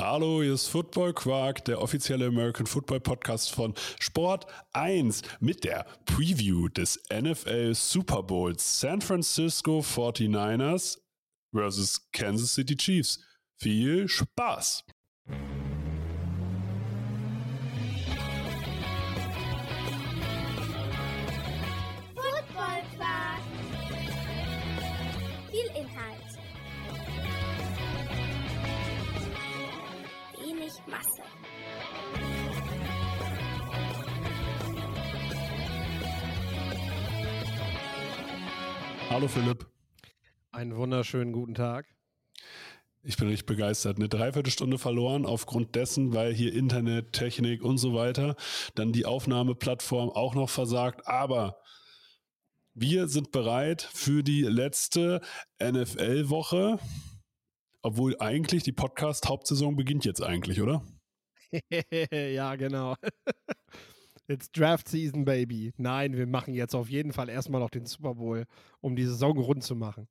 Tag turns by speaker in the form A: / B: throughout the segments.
A: Hallo, hier ist Football Quark, der offizielle American Football Podcast von Sport 1 mit der Preview des NFL Super Bowls San Francisco 49ers versus Kansas City Chiefs. Viel Spaß! Hallo Philipp,
B: Einen wunderschönen guten Tag.
A: ich bin richtig begeistert. Eine Dreiviertelstunde verloren aufgrund dessen, weil hier Internet, Technik und so weiter, dann die Aufnahmeplattform auch noch versagt. Aber wir sind bereit für die letzte NFL-Woche. Obwohl eigentlich die Podcast-Hauptsaison beginnt jetzt eigentlich, oder?
B: ja, genau. It's Draft Season, Baby. Nein, wir machen jetzt auf jeden Fall erstmal noch den Super Bowl, um die Saison rund zu machen.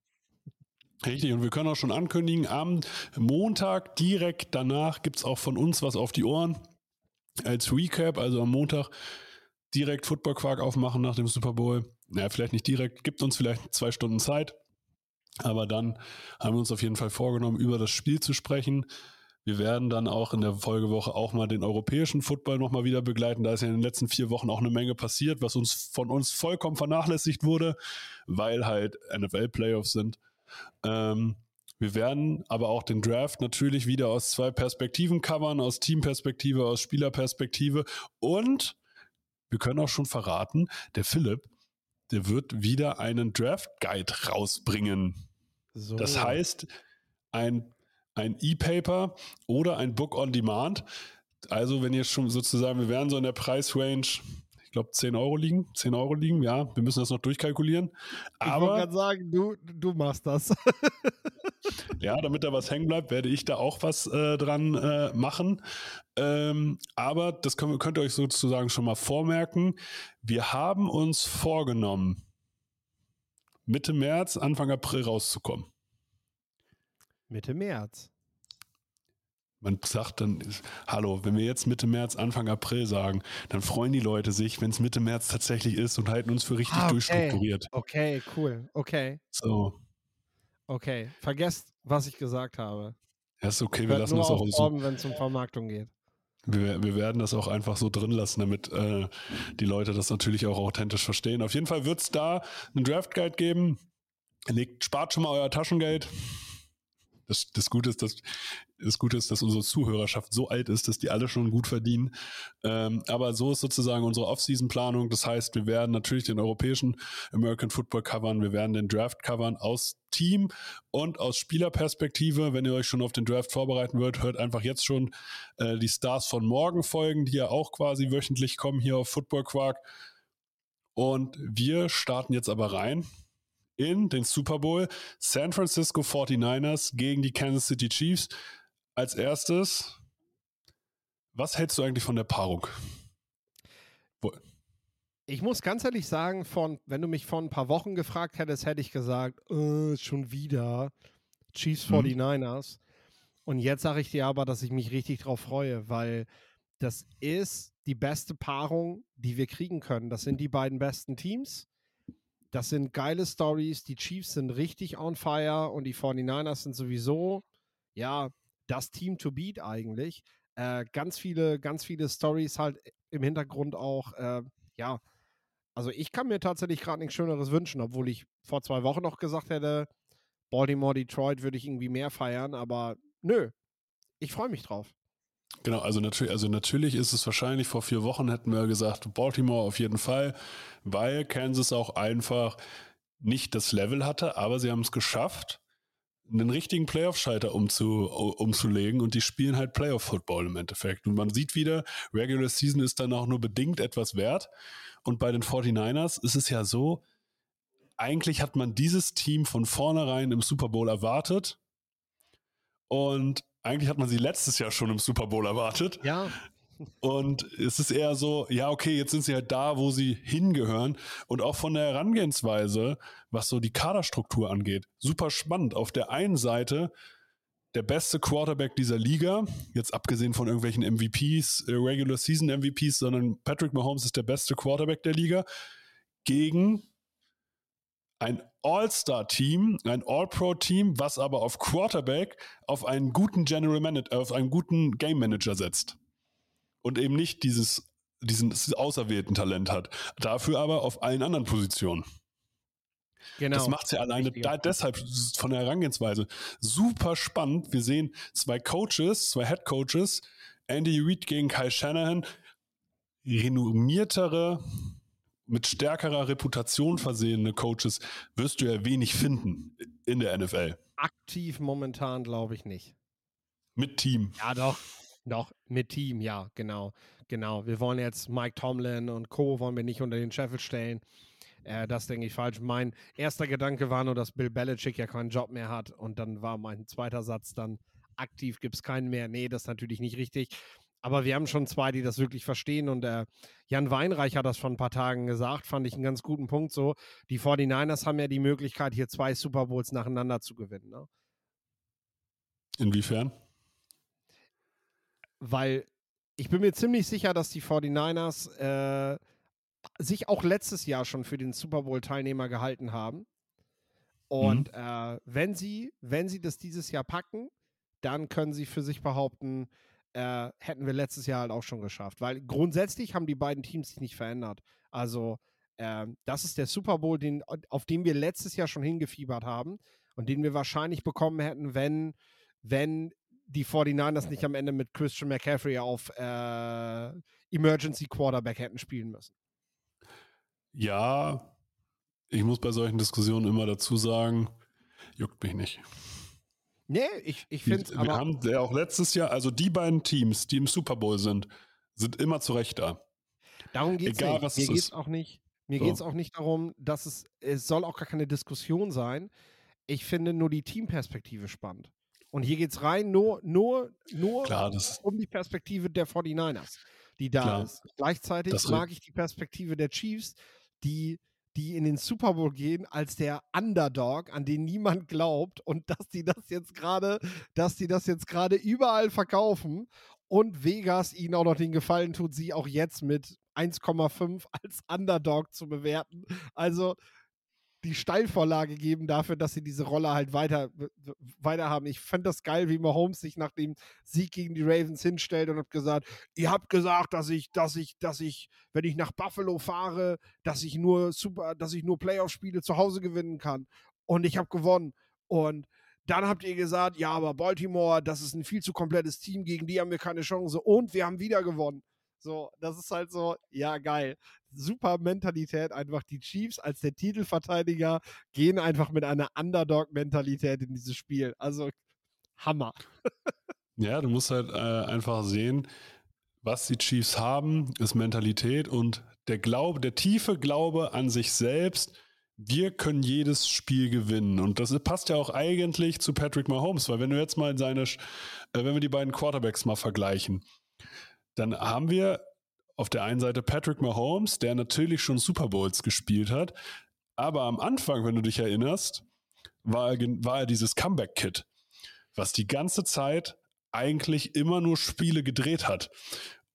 A: Richtig, und wir können auch schon ankündigen, am Montag direkt danach gibt es auch von uns was auf die Ohren als Recap, also am Montag direkt Football Quark aufmachen nach dem Super Bowl. Naja, vielleicht nicht direkt, gibt uns vielleicht zwei Stunden Zeit, aber dann haben wir uns auf jeden Fall vorgenommen, über das Spiel zu sprechen. Wir werden dann auch in der Folgewoche auch mal den europäischen Football nochmal wieder begleiten. Da ist ja in den letzten vier Wochen auch eine Menge passiert, was uns von uns vollkommen vernachlässigt wurde, weil halt NFL-Playoffs sind. Ähm, wir werden aber auch den Draft natürlich wieder aus zwei Perspektiven covern, aus Teamperspektive, aus Spielerperspektive. Und wir können auch schon verraten, der Philipp, der wird wieder einen Draft Guide rausbringen.
B: So.
A: Das heißt, ein, ein E-Paper oder ein Book on Demand. Also, wenn ihr schon sozusagen, wir werden so in der Preisrange, ich glaube, 10 Euro liegen. 10 Euro liegen, ja. Wir müssen das noch durchkalkulieren.
B: ich wollte
A: Aber
B: gerade sagen, du, du machst das.
A: ja, damit da was hängen bleibt, werde ich da auch was äh, dran äh, machen. Ähm, aber das können, könnt ihr euch sozusagen schon mal vormerken. Wir haben uns vorgenommen, Mitte März, Anfang April rauszukommen.
B: Mitte März.
A: Man sagt dann, hallo, wenn wir jetzt Mitte März, Anfang April sagen, dann freuen die Leute sich, wenn es Mitte März tatsächlich ist und halten uns für richtig
B: Ah, okay.
A: durchstrukturiert.
B: Okay, cool. Okay,
A: So,
B: okay. Vergesst, was ich gesagt habe.
A: ja, ist okay, wir
B: Hört
A: lassen das auch so.
B: Wenn es um Vermarktung geht.
A: Wir, wir werden das auch einfach so drin lassen, damit äh, die Leute das natürlich auch authentisch verstehen. Auf jeden Fall wird es da einen Draft Guide geben. Legt, spart schon mal euer Taschengeld. Das, das, Gute ist, dass, das Gute ist, dass unsere Zuhörerschaft so alt ist, dass die alle schon gut verdienen. Ähm, aber so ist sozusagen unsere Off-Season-Planung. Das heißt, wir werden natürlich den europäischen American Football covern. Wir werden den Draft covern aus Team und aus Spielerperspektive. Wenn ihr euch schon auf den Draft vorbereiten wollt, hört einfach jetzt schon äh, die Stars von morgen folgen, die ja auch quasi wöchentlich kommen hier auf Football Quark. Und wir starten jetzt aber rein in den Super Bowl San Francisco 49ers gegen die Kansas City Chiefs. Als erstes, was hältst du eigentlich von der Paarung?
B: Ich muss ganz ehrlich sagen, von, wenn du mich vor ein paar Wochen gefragt hättest, hätte ich gesagt, äh, schon wieder Chiefs
A: Mhm.
B: 49ers. Und jetzt sage ich dir aber, dass ich mich richtig drauf freue, weil das ist die beste Paarung, die wir kriegen können. Das sind die beiden besten Teams. Das sind geile Stories. Die Chiefs sind richtig on fire und die 49ers sind sowieso, ja, das Team to beat eigentlich. Äh, ganz viele, ganz viele Stories halt im Hintergrund auch, äh, ja, also ich kann mir tatsächlich gerade nichts Schöneres wünschen, obwohl ich vor zwei Wochen noch gesagt hätte, Baltimore, Detroit würde ich irgendwie mehr feiern, aber nö, ich freue mich drauf.
A: Genau, also natürlich, also natürlich ist es wahrscheinlich, vor vier Wochen hätten wir gesagt, Baltimore auf jeden Fall, weil Kansas auch einfach nicht das Level hatte, aber sie haben es geschafft, einen richtigen Playoff-Schalter umzu, umzulegen und die spielen halt Playoff-Football im Endeffekt. Und man sieht wieder, Regular Season ist dann auch nur bedingt etwas wert. Und bei den 49ers ist es ja so, eigentlich hat man dieses Team von vornherein im Super Bowl erwartet. Und eigentlich hat man sie letztes Jahr schon im Super Bowl erwartet.
B: Ja,
A: Und es ist eher so, ja, okay, jetzt sind sie halt da, wo sie hingehören. Und auch von der Herangehensweise, was so die Kaderstruktur angeht, super spannend. Auf der einen Seite der beste Quarterback dieser Liga, jetzt abgesehen von irgendwelchen MVPs, äh, Regular Season MVPs, sondern Patrick Mahomes ist der beste Quarterback der Liga, gegen ein All-Star-Team, ein All-Pro-Team, was aber auf Quarterback auf einen guten General Manager, auf einen guten Game Manager setzt. Und eben nicht dieses, diesen auserwählten Talent hat. Dafür aber auf allen anderen Positionen.
B: Genau.
A: Das macht es ja alleine da, deshalb von der Herangehensweise super spannend. Wir sehen zwei Coaches, zwei Head Coaches, Andy Reid gegen Kyle Shanahan, renommiertere, mit stärkerer Reputation versehene Coaches wirst du ja wenig finden in der NFL.
B: Aktiv momentan glaube ich nicht.
A: Mit Team.
B: Ja, doch. Doch, mit Team, ja, genau. Genau. Wir wollen jetzt Mike Tomlin und Co. wollen wir nicht unter den Scheffel stellen. Äh, das denke ich falsch. Mein erster Gedanke war nur, dass Bill Belichick ja keinen Job mehr hat. Und dann war mein zweiter Satz dann, aktiv gibt es keinen mehr. Nee, das ist natürlich nicht richtig. Aber wir haben schon zwei, die das wirklich verstehen. Und äh, Jan Weinreich hat das vor ein paar Tagen gesagt, fand ich einen ganz guten Punkt so. Die 49ers haben ja die Möglichkeit, hier zwei Super Bowls nacheinander zu gewinnen. Ne?
A: Inwiefern?
B: Weil ich bin mir ziemlich sicher, dass die 49ers äh, sich auch letztes Jahr schon für den Super Bowl-Teilnehmer gehalten haben. Und mhm. äh, wenn sie, wenn sie das dieses Jahr packen, dann können sie für sich behaupten, äh, hätten wir letztes Jahr halt auch schon geschafft. Weil grundsätzlich haben die beiden Teams sich nicht verändert. Also äh, das ist der Super Bowl, den, auf den wir letztes Jahr schon hingefiebert haben und den wir wahrscheinlich bekommen hätten, wenn, wenn die 49ers nicht am Ende mit Christian McCaffrey auf äh, Emergency Quarterback hätten spielen müssen.
A: Ja, ich muss bei solchen Diskussionen immer dazu sagen, juckt mich nicht.
B: Nee, ich, ich finde
A: Wir haben ja auch letztes Jahr, also die beiden Teams, die im Super Bowl sind, sind immer zu Recht da.
B: Darum geht es nicht. Was mir geht es auch nicht. Mir so. geht es auch nicht darum, dass es, es soll auch gar keine Diskussion sein. Ich finde nur die Teamperspektive spannend. Und hier geht es rein nur, nur, nur
A: Klar,
B: um die Perspektive der 49ers, die da Klar. ist. Gleichzeitig mag ich die Perspektive der Chiefs, die, die in den Super Bowl gehen als der Underdog, an den niemand glaubt und dass die das jetzt gerade, dass die das jetzt gerade überall verkaufen und Vegas ihnen auch noch den Gefallen tut, sie auch jetzt mit 1,5 als Underdog zu bewerten. Also die Steilvorlage geben dafür, dass sie diese Rolle halt weiter, weiter haben. Ich fand das geil, wie Mahomes sich nach dem Sieg gegen die Ravens hinstellt und hat gesagt, ihr habt gesagt, dass ich, dass ich, dass ich, wenn ich nach Buffalo fahre, dass ich nur super, dass ich nur Playoff-Spiele zu Hause gewinnen kann. Und ich habe gewonnen. Und dann habt ihr gesagt, ja, aber Baltimore, das ist ein viel zu komplettes Team, gegen die haben wir keine Chance. Und wir haben wieder gewonnen. So, das ist halt so, ja, geil. Super Mentalität, einfach die Chiefs als der Titelverteidiger gehen einfach mit einer Underdog-Mentalität in dieses Spiel. Also, Hammer.
A: ja, du musst halt äh, einfach sehen, was die Chiefs haben, ist Mentalität und der Glaube, der tiefe Glaube an sich selbst. Wir können jedes Spiel gewinnen. Und das passt ja auch eigentlich zu Patrick Mahomes, weil wenn du jetzt mal seine, äh, wenn wir die beiden Quarterbacks mal vergleichen, dann haben wir auf der einen Seite Patrick Mahomes, der natürlich schon Super Bowls gespielt hat, aber am Anfang, wenn du dich erinnerst, war er, war er dieses Comeback-Kit, was die ganze Zeit eigentlich immer nur Spiele gedreht hat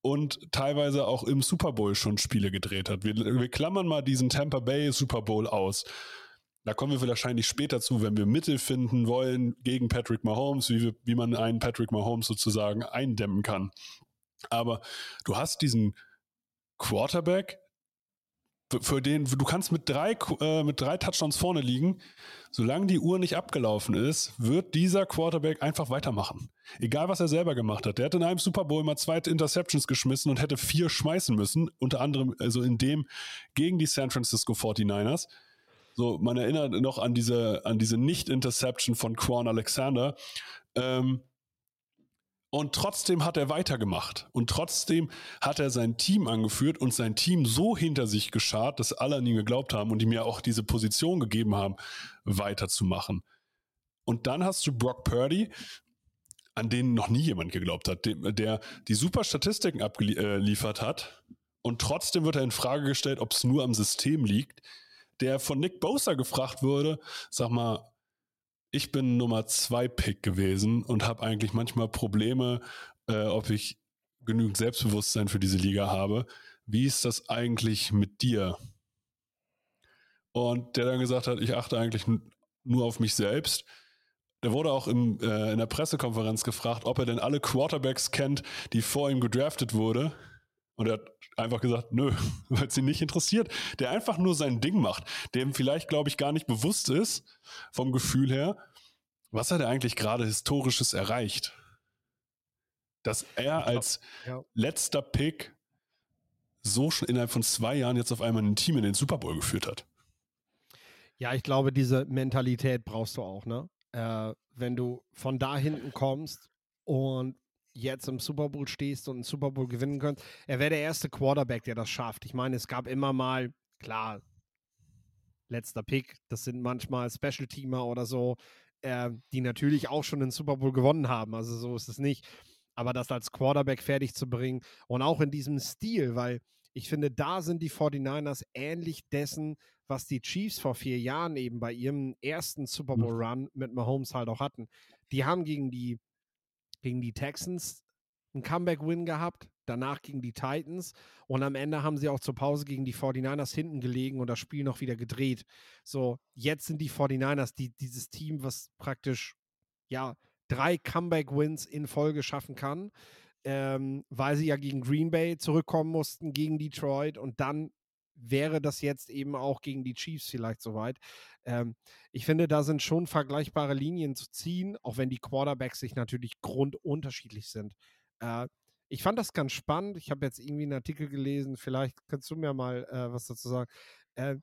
A: und teilweise auch im Super Bowl schon Spiele gedreht hat. Wir, wir klammern mal diesen Tampa Bay Super Bowl aus. Da kommen wir wahrscheinlich später zu, wenn wir Mittel finden wollen gegen Patrick Mahomes, wie, wir, wie man einen Patrick Mahomes sozusagen eindämmen kann. Aber du hast diesen Quarterback, für den du kannst mit drei, äh, mit drei Touchdowns vorne liegen. Solange die Uhr nicht abgelaufen ist, wird dieser Quarterback einfach weitermachen. Egal, was er selber gemacht hat. Der hat in einem Super Bowl mal zwei Interceptions geschmissen und hätte vier schmeißen müssen. Unter anderem, also in dem gegen die San Francisco 49ers. So, man erinnert noch an diese, an diese Nicht-Interception von Quan Alexander. Ähm, und trotzdem hat er weitergemacht. Und trotzdem hat er sein Team angeführt und sein Team so hinter sich geschart, dass alle an ihn geglaubt haben und ihm ja auch diese Position gegeben haben, weiterzumachen. Und dann hast du Brock Purdy, an den noch nie jemand geglaubt hat, der die super Statistiken abgeliefert hat. Und trotzdem wird er in Frage gestellt, ob es nur am System liegt. Der von Nick Bosa gefragt wurde, sag mal, ich bin Nummer zwei Pick gewesen und habe eigentlich manchmal Probleme, äh, ob ich genügend Selbstbewusstsein für diese Liga habe. Wie ist das eigentlich mit dir? Und der dann gesagt hat, ich achte eigentlich nur auf mich selbst. Der wurde auch im, äh, in der Pressekonferenz gefragt, ob er denn alle Quarterbacks kennt, die vor ihm gedraftet wurde. Und er hat einfach gesagt, nö, weil es ihn nicht interessiert. Der einfach nur sein Ding macht, dem vielleicht, glaube ich, gar nicht bewusst ist, vom Gefühl her, was hat er eigentlich gerade Historisches erreicht? Dass er als ja. letzter Pick so schon innerhalb von zwei Jahren jetzt auf einmal ein Team in den Super Bowl geführt hat.
B: Ja, ich glaube, diese Mentalität brauchst du auch, ne? Äh, wenn du von da hinten kommst und jetzt im Super Bowl stehst und einen Super Bowl gewinnen könnt. Er wäre der erste Quarterback, der das schafft. Ich meine, es gab immer mal, klar, letzter Pick, das sind manchmal Special-Teamer oder so, äh, die natürlich auch schon den Super Bowl gewonnen haben. Also so ist es nicht. Aber das als Quarterback fertig zu bringen und auch in diesem Stil, weil ich finde, da sind die 49ers ähnlich dessen, was die Chiefs vor vier Jahren eben bei ihrem ersten Super Bowl Run mit Mahomes halt auch hatten. Die haben gegen die gegen die Texans einen Comeback-Win gehabt, danach gegen die Titans und am Ende haben sie auch zur Pause gegen die 49ers hinten gelegen und das Spiel noch wieder gedreht. So, jetzt sind die 49ers die, dieses Team, was praktisch, ja, drei Comeback-Wins in Folge schaffen kann, ähm, weil sie ja gegen Green Bay zurückkommen mussten, gegen Detroit und dann wäre das jetzt eben auch gegen die Chiefs vielleicht soweit. Ähm, ich finde, da sind schon vergleichbare Linien zu ziehen, auch wenn die Quarterbacks sich natürlich grundunterschiedlich sind. Äh, ich fand das ganz spannend. Ich habe jetzt irgendwie einen Artikel gelesen, vielleicht kannst du mir mal äh, was dazu sagen. Äh,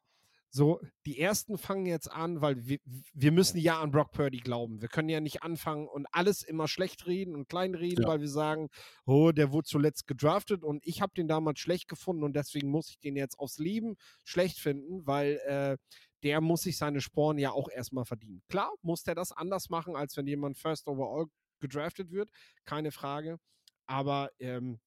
B: so, die ersten fangen jetzt an, weil wir, wir müssen ja an Brock Purdy glauben. Wir können ja nicht anfangen und alles immer schlecht reden und klein reden, ja. weil wir sagen, oh, der wurde zuletzt gedraftet und ich habe den damals schlecht gefunden und deswegen muss ich den jetzt aufs Leben schlecht finden, weil äh, der muss sich seine Sporen ja auch erstmal verdienen. Klar, muss der das anders machen, als wenn jemand First Overall gedraftet wird, keine Frage. Aber ähm,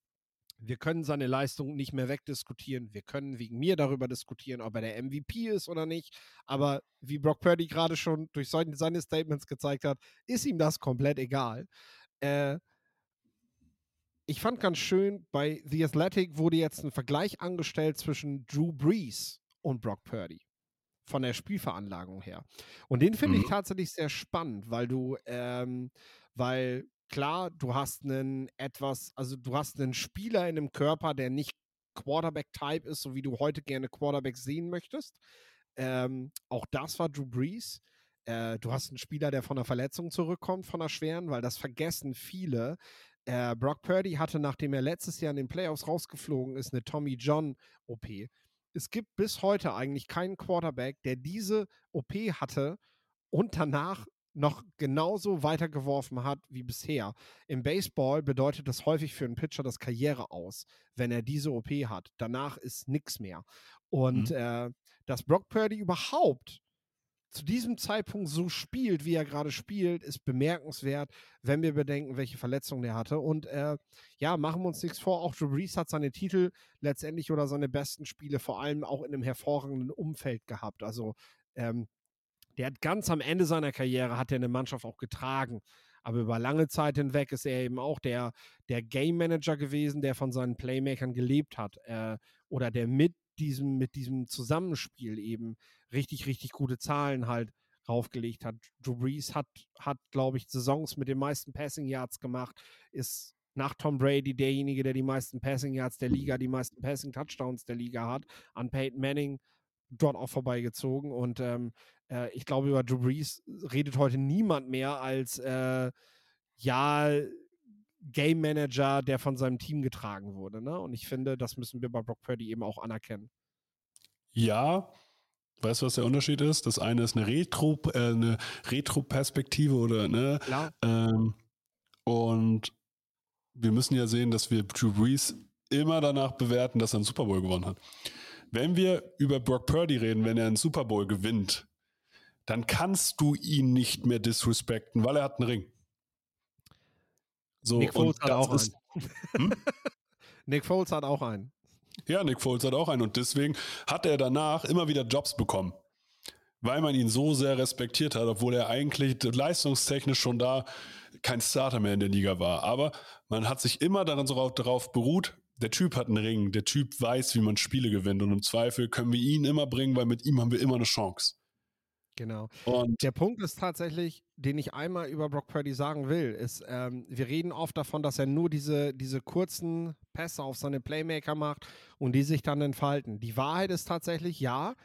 B: wir können seine Leistung nicht mehr wegdiskutieren. Wir können wegen mir darüber diskutieren, ob er der MVP ist oder nicht. Aber wie Brock Purdy gerade schon durch seine Statements gezeigt hat, ist ihm das komplett egal. Äh, ich fand ganz schön, bei The Athletic wurde jetzt ein Vergleich angestellt zwischen Drew Brees und Brock Purdy. Von der Spielveranlagung her. Und den finde mhm. ich tatsächlich sehr spannend, weil du, ähm, weil klar, du hast einen etwas, also du hast einen Spieler in einem Körper, der nicht Quarterback-Type ist, so wie du heute gerne Quarterback sehen möchtest. Ähm, auch das war Drew Brees. Äh, du hast einen Spieler, der von einer Verletzung zurückkommt, von einer schweren, weil das vergessen viele. Äh, Brock Purdy hatte, nachdem er letztes Jahr in den Playoffs rausgeflogen ist, eine Tommy John OP. Es gibt bis heute eigentlich keinen Quarterback, der diese OP hatte und danach noch genauso weitergeworfen hat wie bisher. Im Baseball bedeutet das häufig für einen Pitcher das Karriere aus, wenn er diese OP hat. Danach ist nichts mehr. Und mhm. äh, dass Brock Purdy überhaupt zu diesem Zeitpunkt so spielt, wie er gerade spielt, ist bemerkenswert, wenn wir bedenken, welche Verletzungen er hatte. Und äh, ja, machen wir uns nichts vor, auch Drew Brees hat seine Titel letztendlich oder seine besten Spiele vor allem auch in einem hervorragenden Umfeld gehabt. Also ähm, der hat ganz am Ende seiner Karriere hat er eine Mannschaft auch getragen. Aber über lange Zeit hinweg ist er eben auch der, der Game Manager gewesen, der von seinen Playmakern gelebt hat. Äh, oder der mit diesem, mit diesem Zusammenspiel eben richtig, richtig gute Zahlen halt raufgelegt hat. Drew Brees hat, hat glaube ich, Saisons mit den meisten Passing Yards gemacht, ist nach Tom Brady derjenige, der die meisten Passing Yards der Liga, die meisten Passing Touchdowns der Liga hat. An Peyton Manning dort auch vorbeigezogen. Und ähm, äh, ich glaube, über Drew Brees redet heute niemand mehr als äh, ja Game Manager, der von seinem Team getragen wurde. Ne? Und ich finde, das müssen wir bei Brock Purdy eben auch anerkennen.
A: Ja, Weißt du, was der Unterschied ist? Das eine ist eine Retro, äh, eine Retro-Perspektive oder ne?
B: Klar.
A: Ähm, und wir müssen ja sehen, dass wir Drew Brees immer danach bewerten, dass er einen Super Bowl gewonnen hat. Wenn wir über Brock Purdy reden, wenn er einen Super Bowl gewinnt, dann kannst du ihn nicht mehr disrespekten, weil er hat einen Ring.
B: So, Nick Foles hat auch ist, einen. Hm? Nick Foles hat auch einen.
A: Ja, Nick Foles hat auch einen und deswegen hat er danach immer wieder Jobs bekommen. weil man ihn so sehr respektiert hat, obwohl er eigentlich leistungstechnisch schon da kein Starter mehr in der Liga war. Aber man hat sich immer daran so darauf beruht, der Typ hat einen Ring, der Typ weiß, wie man Spiele gewinnt und im Zweifel können wir ihn immer bringen, weil mit ihm haben wir immer eine Chance.
B: Genau.
A: Und
B: Der Punkt ist tatsächlich, den ich einmal über Brock Purdy sagen will, ist, ähm, wir reden oft davon, dass er nur diese, diese kurzen Pässe auf seine Playmaker macht und die sich dann entfalten. Die Wahrheit ist tatsächlich, ja,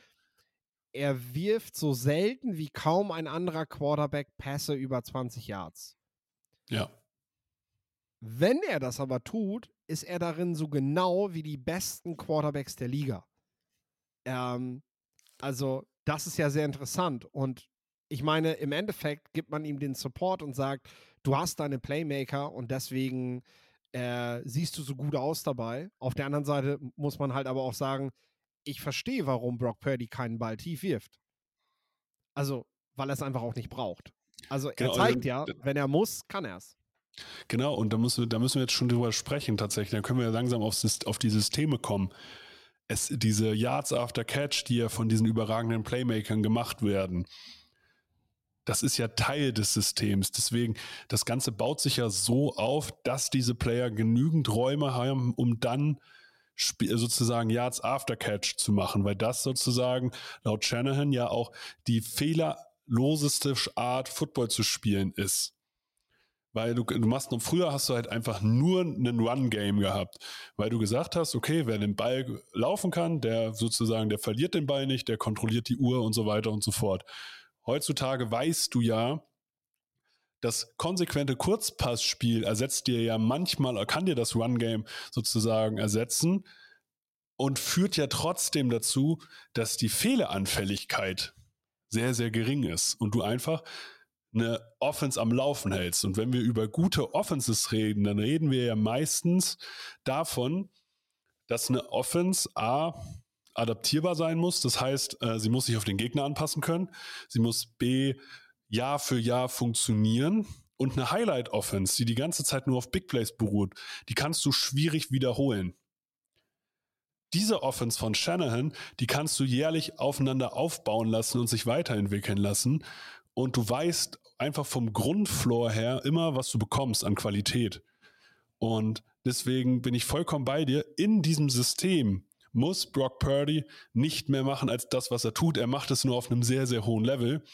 B: er wirft so selten wie kaum ein anderer Quarterback Pässe über 20 Yards.
A: ja,
B: Wenn er das aber tut, ist er darin so genau wie die besten Quarterbacks der Liga. Ähm, also, das ist ja sehr interessant. Und ich meine, im Endeffekt gibt man ihm den Support und sagt, du hast deine Playmaker und deswegen äh, siehst du so gut aus dabei. Auf der anderen Seite muss man halt aber auch sagen, ich verstehe, warum Brock Purdy keinen Ball tief wirft. Also, weil er es einfach auch nicht braucht. Also, er
A: Genau,
B: zeigt
A: also,
B: ja, wenn er muss, kann er es.
A: Genau, und da müssen wir, da müssen wir jetzt schon drüber sprechen tatsächlich. Da können wir langsam auf, auf die Systeme kommen. Es, diese Yards after Catch, die ja von diesen überragenden Playmakern gemacht werden, das ist ja Teil des Systems. Deswegen, das Ganze baut sich ja so auf, dass diese Player genügend Räume haben, um dann sozusagen Yards after Catch zu machen, weil das sozusagen laut Shanahan ja auch die fehlerloseste Art, Football zu spielen ist. Weil du, du machst noch früher hast du halt einfach nur einen Run-Game gehabt, weil du gesagt hast, okay, wer den Ball laufen kann, der sozusagen, der verliert den Ball nicht, der kontrolliert die Uhr und so weiter und so fort. Heutzutage weißt du ja, das konsequente Kurzpassspiel ersetzt dir ja manchmal, kann dir das Run-Game sozusagen ersetzen und führt ja trotzdem dazu, dass die Fehleranfälligkeit sehr, sehr gering ist und du einfach eine Offense am Laufen hältst. Und wenn wir über gute Offenses reden, dann reden wir ja meistens davon, dass eine Offense A adaptierbar sein muss. Das heißt, äh, sie muss sich auf den Gegner anpassen können. Sie muss B Jahr für Jahr funktionieren. Und eine Highlight-Offense, die die ganze Zeit nur auf Big Plays beruht, die kannst du schwierig wiederholen. Diese Offense von Shanahan, die kannst du jährlich aufeinander aufbauen lassen und sich weiterentwickeln lassen. Und du weißt einfach vom Grundfloor her immer, was du bekommst an Qualität. Und deswegen bin ich vollkommen bei dir. In diesem System muss Brock Purdy nicht mehr machen als das, was er tut. Er macht es nur auf einem sehr, sehr hohen Level,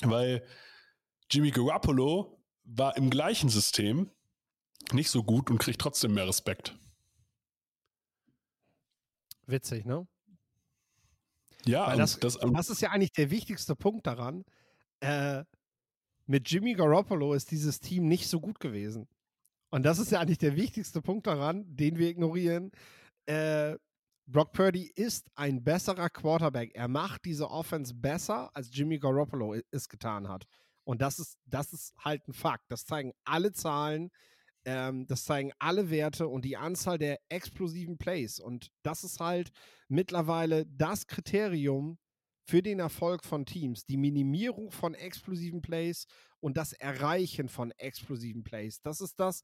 A: weil Jimmy Garoppolo war im gleichen System nicht so gut und kriegt trotzdem mehr Respekt.
B: Witzig, ne?
A: Ja,
B: das,
A: das,
B: das ist ja eigentlich der wichtigste Punkt daran. Äh, mit Jimmy Garoppolo ist dieses Team nicht so gut gewesen. Und das ist ja eigentlich der wichtigste Punkt daran, den wir ignorieren. Äh, Brock Purdy ist ein besserer Quarterback. Er macht diese Offense besser, als Jimmy Garoppolo es getan hat. Und das ist, das ist halt ein Fakt. Das zeigen alle Zahlen, ähm, das zeigen alle Werte und die Anzahl der explosiven Plays. Und das ist halt mittlerweile das Kriterium für den Erfolg von Teams. Die Minimierung von explosiven Plays und das Erreichen von explosiven Plays. Das ist das,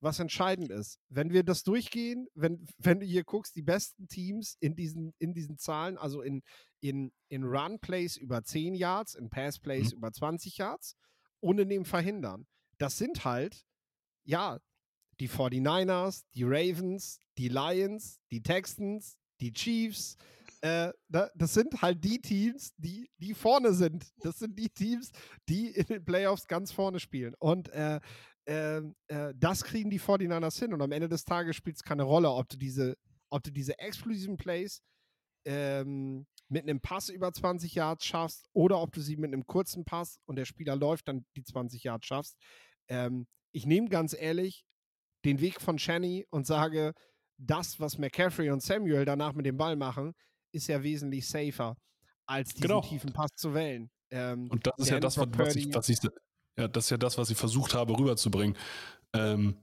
B: was entscheidend ist. Wenn wir das durchgehen, wenn, wenn du hier guckst, die besten Teams in diesen, in diesen Zahlen, also in, in, in Run-Plays über 10 Yards, in Pass-Plays
A: Mhm.
B: über 20 Yards und in dem Verhindern. Das sind halt, ja, die 49ers, die Ravens, die Lions, die Texans, die Chiefs. Äh, da, das sind halt die Teams, die, die vorne sind. Das sind die Teams, die in den Playoffs ganz vorne spielen. Und äh, äh, äh, das kriegen die 49ers hin. Und am Ende des Tages spielt es keine Rolle, ob du diese, ob du diese explosiven Plays ähm, mit einem Pass über 20 Yards schaffst oder ob du sie mit einem kurzen Pass und der Spieler läuft, dann die 20 Yards schaffst. Ähm, ich nehme ganz ehrlich den Weg von Shanny und sage, das, was McCaffrey und Samuel danach mit dem Ball machen, ist ja wesentlich safer, als diesen
A: Genau.
B: tiefen Pass zu wählen. Ähm,
A: Und das ist ja das, was, was, ich, was ich, ja, das ist ja das, was ich versucht habe rüberzubringen. Ähm,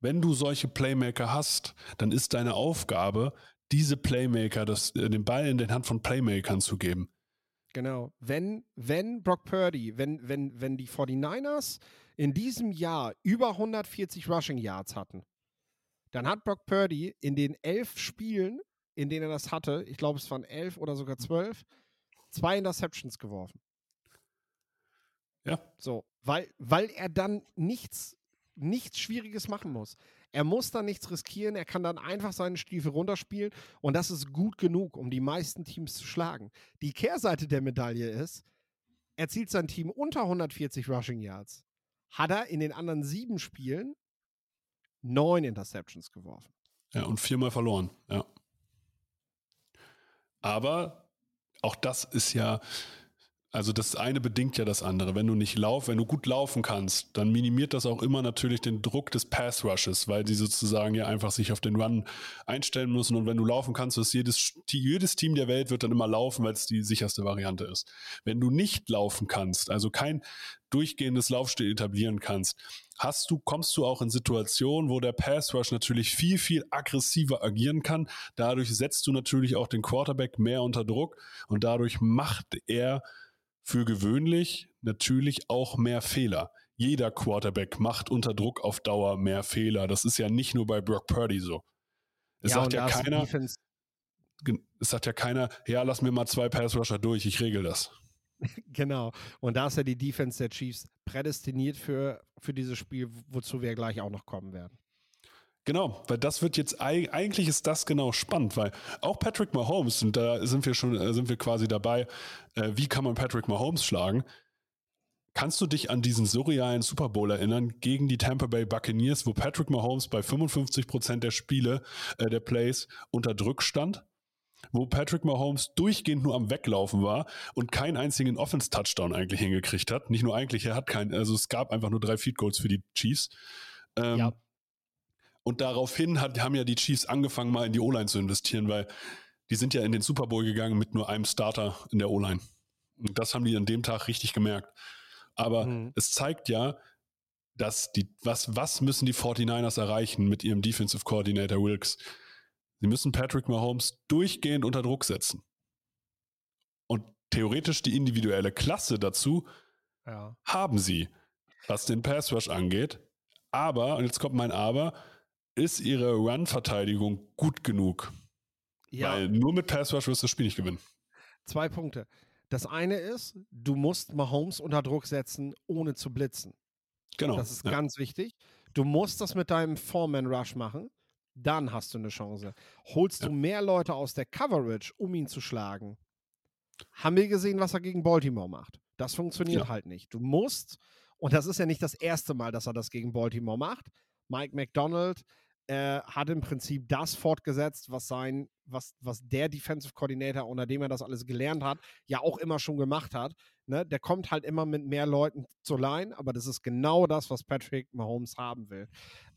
A: wenn du solche Playmaker hast, dann ist deine Aufgabe, diese Playmaker, das, äh, den Ball in den Hand von Playmakern zu geben.
B: Genau. Wenn, wenn Brock Purdy, wenn, wenn, wenn die 49ers in diesem Jahr über 140 Rushing Yards hatten, dann hat Brock Purdy in den elf Spielen, in denen er das hatte, ich glaube, es waren elf oder sogar zwölf, zwei Interceptions geworfen.
A: Ja.
B: So, weil, weil er dann nichts, nichts Schwieriges machen muss. Er muss dann nichts riskieren, er kann dann einfach seinen Stiefel runterspielen und das ist gut genug, um die meisten Teams zu schlagen. Die Kehrseite der Medaille ist, er zielt sein Team unter 140 Rushing Yards. Hat er in den anderen sieben Spielen neun Interceptions geworfen.
A: Ja, und viermal verloren, ja. Aber auch das ist ja, also das eine bedingt ja das andere. Wenn du nicht lauf, wenn du gut laufen kannst, dann minimiert das auch immer natürlich den Druck des Pass Rushes, weil die sozusagen ja einfach sich auf den Run einstellen müssen. Und wenn du laufen kannst, ist jedes, jedes Team der Welt wird dann immer laufen, weil es die sicherste Variante ist. Wenn du nicht laufen kannst, also kein durchgehendes Laufstil etablieren kannst, hast du, kommst du auch in Situationen, wo der Pass Rush natürlich viel, viel aggressiver agieren kann. Dadurch setzt du natürlich auch den Quarterback mehr unter Druck und dadurch macht er für gewöhnlich natürlich auch mehr Fehler. Jeder Quarterback macht unter Druck auf Dauer mehr Fehler. Das ist ja nicht nur bei Brock Purdy so. Es
B: Ja,
A: sagt ja keiner, es sagt ja keiner, ja, lass mir mal zwei Pass Rusher durch, ich regel das.
B: Genau. Und da ist ja die Defense der Chiefs prädestiniert für, für dieses Spiel, wozu wir gleich auch noch kommen werden.
A: Genau, weil das wird jetzt eig- eigentlich ist das genau spannend, weil auch Patrick Mahomes und da sind wir schon äh, sind wir quasi dabei, äh, wie kann man Patrick Mahomes schlagen? Kannst du dich an diesen surrealen Super Bowl erinnern gegen die Tampa Bay Buccaneers, wo Patrick Mahomes bei 55 Prozent der Spiele äh, der Plays unter Druck stand? Wo Patrick Mahomes durchgehend nur am Weglaufen war und keinen einzigen Offense-Touchdown eigentlich hingekriegt hat. Nicht nur eigentlich, er hat keinen, also es gab einfach nur drei Field Goals für die Chiefs. Ähm,
B: Ja.
A: und daraufhin hat, haben ja die Chiefs angefangen, mal in die O-Line zu investieren, weil die sind ja in den Super Bowl gegangen mit nur einem Starter in der O-Line. Und das haben die an dem Tag richtig gemerkt. Aber
B: Mhm.
A: es zeigt ja, dass die, was, was müssen die 49ers erreichen mit ihrem Defensive Coordinator Wilkes? Sie müssen Patrick Mahomes durchgehend unter Druck setzen. Und theoretisch die individuelle Klasse dazu
B: Ja.
A: haben sie, was den Pass Rush angeht. Aber, und jetzt kommt mein Aber, ist ihre Run-Verteidigung gut genug?
B: Ja,
A: Weil nur mit Pass Rush wirst du das Spiel nicht gewinnen.
B: zwei Punkte. Das eine ist, du musst Mahomes unter Druck setzen, ohne zu blitzen.
A: Genau.
B: Das ist
A: ja.
B: ganz wichtig. Du musst das mit deinem Foreman-Rush machen. Dann hast du eine Chance. Holst
A: Ja.
B: du mehr Leute aus der Coverage, um ihn zu schlagen, haben wir gesehen, was er gegen Baltimore macht. Das funktioniert
A: Ja.
B: halt nicht. Du musst, und das ist ja nicht das erste Mal, dass er das gegen Baltimore macht. Mike McDonald äh, hat im Prinzip das fortgesetzt, was sein, was, was der Defensive Coordinator, unter dem er das alles gelernt hat, ja auch immer schon gemacht hat. Ne? Der kommt halt immer mit mehr Leuten zur Line, aber das ist genau das, was Patrick Mahomes haben will.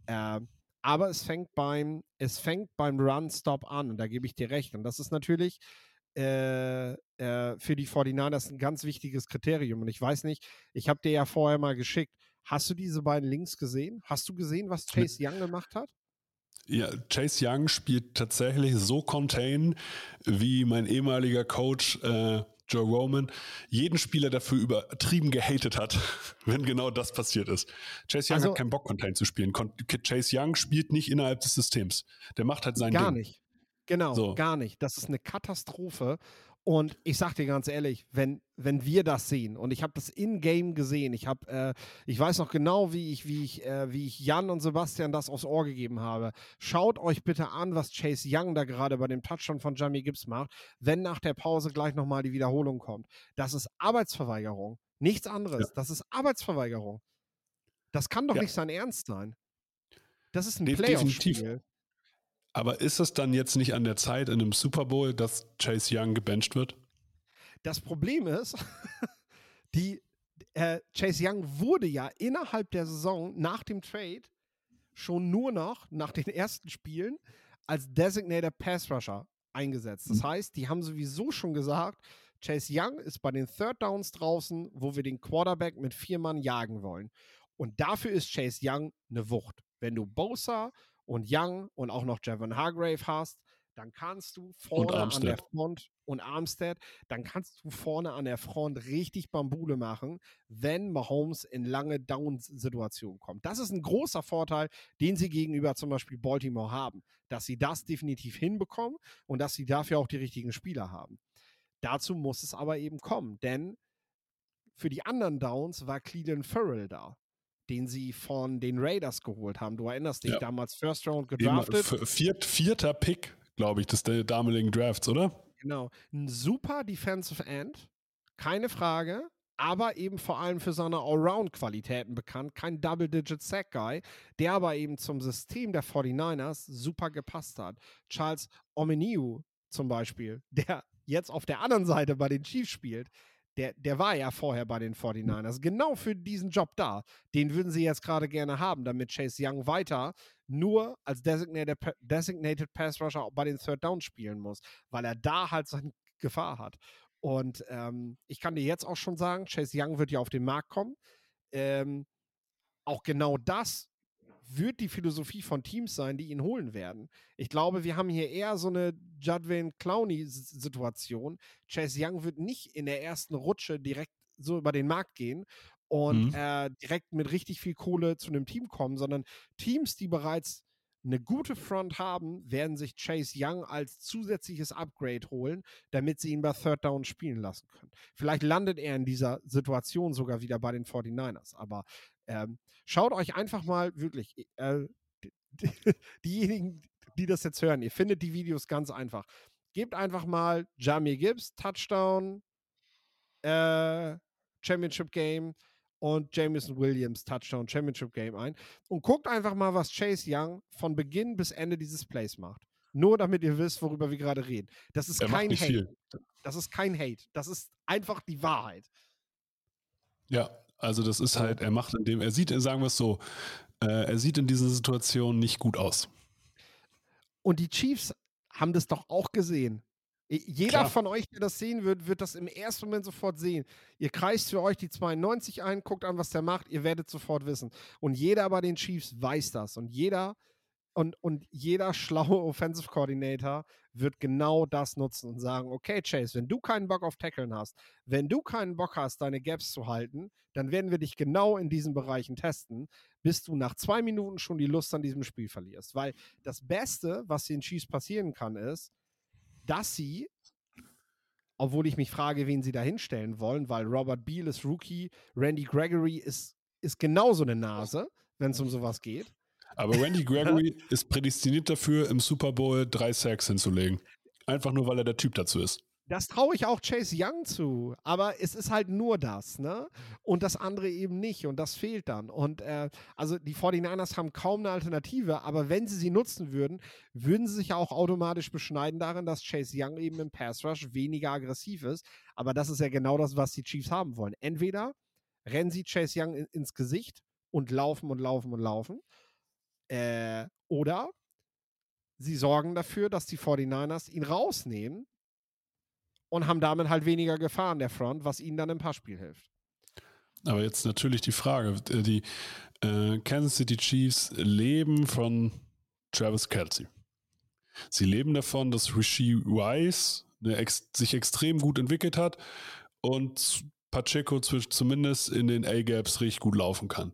B: Ähm, aber es fängt beim, es fängt beim Run-Stop an und da gebe ich dir recht. Und das ist natürlich äh, äh, für die 49ers ein ganz wichtiges Kriterium. Und ich weiß nicht, ich habe dir ja vorher mal geschickt. Hast du diese beiden Links gesehen? Hast du gesehen, was Chase Young gemacht hat?
A: Ja, Chase Young spielt tatsächlich so contain, wie mein ehemaliger Coach äh, Joe Roman jeden Spieler dafür übertrieben gehatet hat, wenn genau das passiert ist. Chase Young
B: Also-
A: hat keinen Bock, Contain zu spielen. Chase Young spielt nicht innerhalb des Systems. Der macht halt sein
B: Gar
A: Ding.
B: nicht. Genau,
A: So.
B: gar nicht. Das ist eine Katastrophe. Und ich sag dir ganz ehrlich, wenn, wenn wir das sehen, und ich habe das in-game gesehen, ich habe, äh, ich weiß noch genau, wie ich, wie ich, äh, wie ich Jan und Sebastian das aufs Ohr gegeben habe. Schaut euch bitte an, was Chase Young da gerade bei dem Touchdown von Jamie Gibbs macht, wenn nach der Pause gleich nochmal die Wiederholung kommt. Das ist Arbeitsverweigerung. Nichts anderes. Das ist Arbeitsverweigerung. Das kann doch
A: Ja.
B: nicht sein Ernst sein. Das ist ein
A: definitiv.
B: Playoff-Spiel.
A: Aber ist es dann jetzt nicht an der Zeit in einem Super Bowl, dass Chase Young gebencht wird?
B: Das Problem ist, die, äh, Chase Young wurde ja innerhalb der Saison nach dem Trade schon nur noch nach den ersten Spielen als Designated Pass Rusher eingesetzt. Das heißt, die haben sowieso schon gesagt, Chase Young ist bei den Third Downs draußen, wo wir den Quarterback mit vier Mann jagen wollen. Und dafür ist Chase Young eine Wucht. Wenn du Bosa und Young und auch noch Javon Hargrave hast, dann kannst du vorne an der. Front und Armstead, dann kannst du vorne an der Front richtig Bambule machen, wenn Mahomes in lange Down-Situationen kommt. Das ist ein großer Vorteil, den sie gegenüber zum Beispiel Baltimore haben, dass sie das definitiv hinbekommen und dass sie dafür auch die richtigen Spieler haben. Dazu muss es aber eben kommen, denn für die anderen Downs war Cleveland Farrell da, den sie von den Raiders geholt haben. Du erinnerst dich,
A: Ja.
B: damals First Round
A: Eben,
B: gedraftet.
A: Viert, vierter Pick, glaube ich, des damaligen Drafts, oder?
B: Genau. Ein super Defensive End, keine Frage, aber eben vor allem für seine Allround-Qualitäten bekannt. Kein Double-Digit-Sack-Guy, der aber eben zum System der 49ers super gepasst hat. Charles Omenihu zum Beispiel, der jetzt auf der anderen Seite bei den Chiefs spielt, der, der war ja vorher bei den 49ers, genau für diesen Job da. Den würden sie jetzt gerade gerne haben, damit Chase Young weiter nur als Designated, Designated Pass Rusher bei den Third Down spielen muss, weil er da halt seine Gefahr hat. Und ähm, ich kann dir jetzt auch schon sagen, Chase Young wird ja auf den Markt kommen. Ähm, auch genau das wird die Philosophie von Teams sein, die ihn holen werden. Ich glaube, wir haben hier eher so eine Jadwin Clowney-Situation. Chase Young wird nicht in der ersten Rutsche direkt so über den Markt gehen und
A: Mhm.
B: äh, direkt mit richtig viel Kohle zu einem Team kommen, sondern Teams, die bereits eine gute Front haben, werden sich Chase Young als zusätzliches Upgrade holen, damit sie ihn bei Third Down spielen lassen können. Vielleicht landet er in dieser Situation sogar wieder bei den 49ers. Aber ähm, schaut euch einfach mal wirklich, äh, die, diejenigen, die das jetzt hören, ihr findet die Videos ganz einfach. Gebt einfach mal Jamie Gibbs, Touchdown, äh, Championship Game und Jameson Williams Touchdown Championship Game ein und guckt einfach mal, was Chase Young von Beginn bis Ende dieses Plays macht. Nur damit ihr wisst, worüber wir gerade reden. Das ist
A: Er
B: kein Hate.
A: viel.
B: Das ist kein Hate. Das ist einfach die Wahrheit.
A: Ja, also das ist halt, er macht in dem, er sieht, sagen wir es so, äh, er sieht in dieser Situation nicht gut aus.
B: Und die Chiefs haben das doch auch gesehen. Jeder
A: Klar.
B: von euch, der das sehen wird, wird das im ersten Moment sofort sehen. Ihr kreist für euch die 92 ein, guckt an, was der macht, ihr werdet sofort wissen. Und jeder bei den Chiefs weiß das. Und jeder und, und jeder schlaue Offensive Coordinator wird genau das nutzen und sagen, okay, Chase, wenn du keinen Bock auf Tackeln hast, wenn du keinen Bock hast, deine Gaps zu halten, dann werden wir dich genau in diesen Bereichen testen, bis du nach zwei Minuten schon die Lust an diesem Spiel verlierst. Weil das Beste, was den Chiefs passieren kann, ist, dass sie, obwohl ich mich frage, wen sie da hinstellen wollen, weil Robert Beal ist Rookie, Randy Gregory ist, ist genauso eine Nase, wenn es um sowas geht.
A: Aber Randy Gregory ist prädestiniert dafür, im Super Bowl drei Sacks hinzulegen. Einfach nur, weil er der Typ dazu ist.
B: Das traue ich auch Chase Young zu, aber es ist halt nur das, ne? Und das andere eben nicht und das fehlt dann. Und äh, also die 49ers haben kaum eine Alternative, aber wenn sie sie nutzen würden, würden sie sich ja auch automatisch beschneiden darin, dass Chase Young eben im Pass Rush weniger aggressiv ist. Aber das ist ja genau das, was die Chiefs haben wollen. Entweder rennen sie Chase Young in, ins Gesicht und laufen und laufen und laufen, äh, oder sie sorgen dafür, dass die 49ers ihn rausnehmen und haben damit halt weniger Gefahr an der Front, was ihnen dann im Passspiel hilft.
A: Aber jetzt natürlich die Frage: äh, Die äh, Kansas City Chiefs leben von Travis Kelsey. Sie leben davon, dass Rishi Rice ex sich extrem gut entwickelt hat und Pacheco zumindest in den A-Gaps richtig gut laufen kann.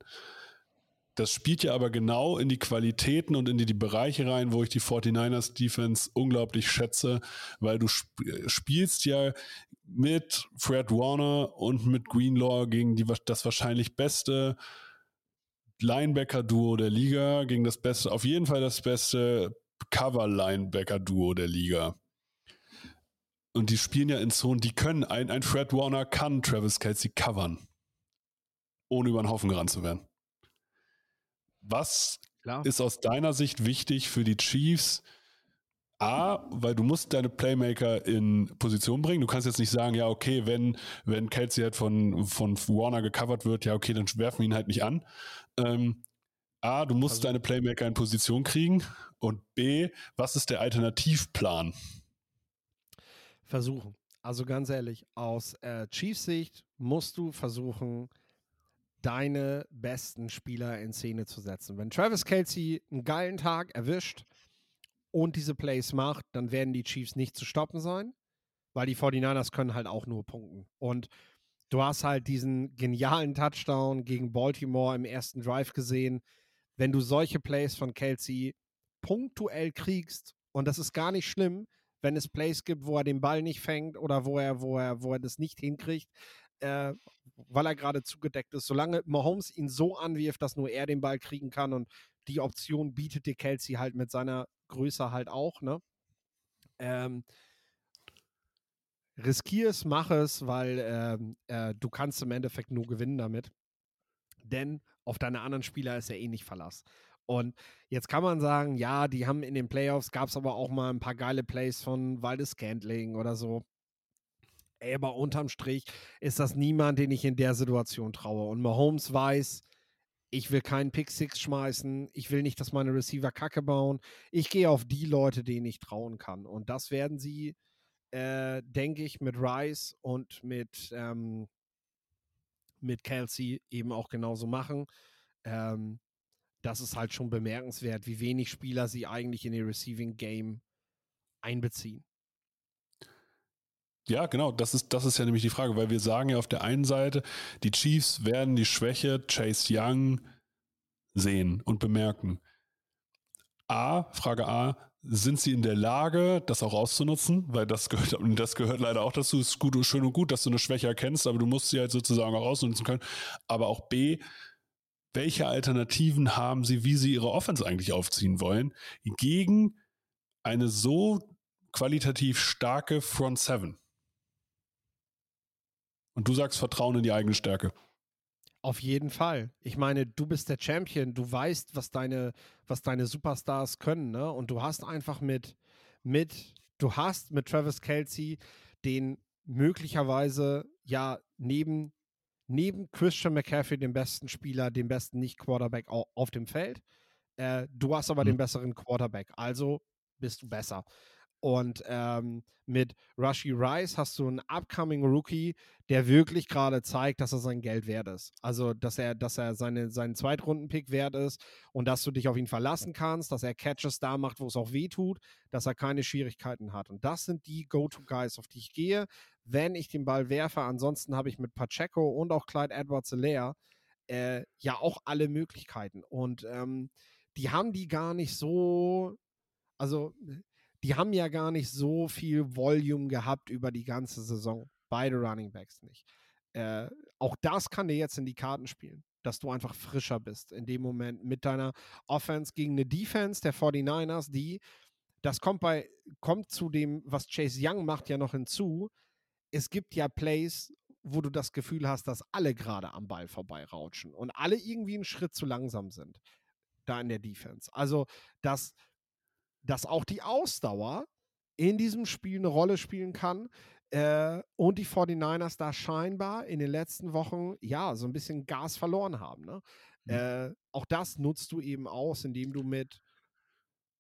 A: Das spielt ja aber genau in die Qualitäten und in die, die Bereiche rein, wo ich die 49ers Defense unglaublich schätze, weil du sp spielst ja mit Fred Warner und mit Greenlaw gegen die, das wahrscheinlich beste Linebacker-Duo der Liga, gegen das beste, auf jeden Fall das beste Cover-Linebacker-Duo der Liga. Und die spielen ja in Zonen, die können, ein, ein Fred Warner kann Travis Kelsey covern, ohne über den Haufen gerannt zu werden. Was
B: Klar.
A: ist aus deiner Sicht wichtig für die Chiefs? A, weil du musst deine Playmaker in Position bringen. Du kannst jetzt nicht sagen, ja, okay, wenn, wenn Kelsey halt von, von Warner gecovert wird, ja, okay, dann werfen wir ihn halt nicht an. Ähm, A, du musst
B: Also-
A: deine Playmaker in Position kriegen. Und B, was ist der Alternativplan?
B: Versuchen. Also ganz ehrlich, aus äh, Chiefs Sicht musst du versuchen, deine besten Spieler in Szene zu setzen. Wenn Travis Kelsey einen geilen Tag erwischt und diese Plays macht, dann werden die Chiefs nicht zu stoppen sein, weil die 49ers können halt auch nur punkten. Und du hast halt diesen genialen Touchdown gegen Baltimore im ersten Drive gesehen. Wenn du solche Plays von Kelsey punktuell kriegst, und das ist gar nicht schlimm, wenn es Plays gibt, wo er den Ball nicht fängt oder wo er, wo er, wo er das nicht hinkriegt, äh, weil er gerade zugedeckt ist. Solange Mahomes ihn so anwirft, dass nur er den Ball kriegen kann und die Option bietet dir Kelsey halt mit seiner Größe halt auch, ne? Ähm, riskier es, mach es, weil ähm, äh, du kannst im Endeffekt nur gewinnen damit. Denn auf deine anderen Spieler ist er eh nicht Verlass. Und jetzt kann man sagen, ja, die haben in den Playoffs, gab es aber auch mal ein paar geile Plays von Waldes Scantling oder so. Aber unterm Strich ist das niemand, den ich in der Situation traue. Und Mahomes weiß, ich will keinen Pick Six schmeißen, ich will nicht, dass meine Receiver Kacke bauen. Ich gehe auf die Leute, denen ich trauen kann. Und das werden sie, äh, denke ich, mit Rice und mit, ähm, mit Kelsey eben auch genauso machen. Ähm, das ist halt schon bemerkenswert, wie wenig Spieler sie eigentlich in ihr Receiving Game einbeziehen.
A: Ja, genau, das ist, das ist ja nämlich die Frage, weil wir sagen ja auf der einen Seite, die Chiefs werden die Schwäche Chase Young sehen und bemerken. A, Frage A, sind sie in der Lage, das auch auszunutzen? Weil das gehört, das gehört leider auch dazu. Es ist gut und schön und gut, dass du eine Schwäche erkennst, aber du musst sie halt sozusagen auch ausnutzen können. Aber auch B, welche Alternativen haben sie, wie sie ihre Offense eigentlich aufziehen wollen, gegen eine so qualitativ starke Front Seven? Und du sagst Vertrauen in die eigene Stärke.
B: Auf jeden Fall. Ich meine, du bist der Champion, du weißt, was deine, was deine Superstars können, ne? Und du hast einfach mit, mit, du hast mit Travis Kelsey den möglicherweise ja neben, neben Christian McCaffrey den besten Spieler, den besten Nicht-Quarterback auf dem Feld. Äh, du hast aber mhm. den besseren Quarterback, also bist du besser. Und ähm, mit Rushy Rice hast du einen upcoming Rookie, der wirklich gerade zeigt, dass er sein Geld wert ist. Also, dass er, dass er seine, seinen Zweitrunden-Pick wert ist und dass du dich auf ihn verlassen kannst, dass er Catches da macht, wo es auch weh tut, dass er keine Schwierigkeiten hat. Und das sind die Go-To-Guys, auf die ich gehe, wenn ich den Ball werfe. Ansonsten habe ich mit Pacheco und auch Clyde Edwards-Helaire äh, ja auch alle Möglichkeiten. Und ähm, die haben die gar nicht so also die haben ja gar nicht so viel Volume gehabt über die ganze Saison. Beide Running Backs nicht. Äh, auch das kann dir jetzt in die Karten spielen, dass du einfach frischer bist in dem Moment mit deiner Offense gegen eine Defense der 49ers, die, das kommt bei, kommt zu dem, was Chase Young macht, ja noch hinzu. Es gibt ja Plays, wo du das Gefühl hast, dass alle gerade am Ball vorbeirauschen und alle irgendwie einen Schritt zu langsam sind da in der Defense. Also, dass dass auch die Ausdauer in diesem Spiel eine Rolle spielen kann. Äh, und die 49ers da scheinbar in den letzten Wochen ja so ein bisschen Gas verloren haben. Ne? Mhm. Äh, auch das nutzt du eben aus, indem du mit,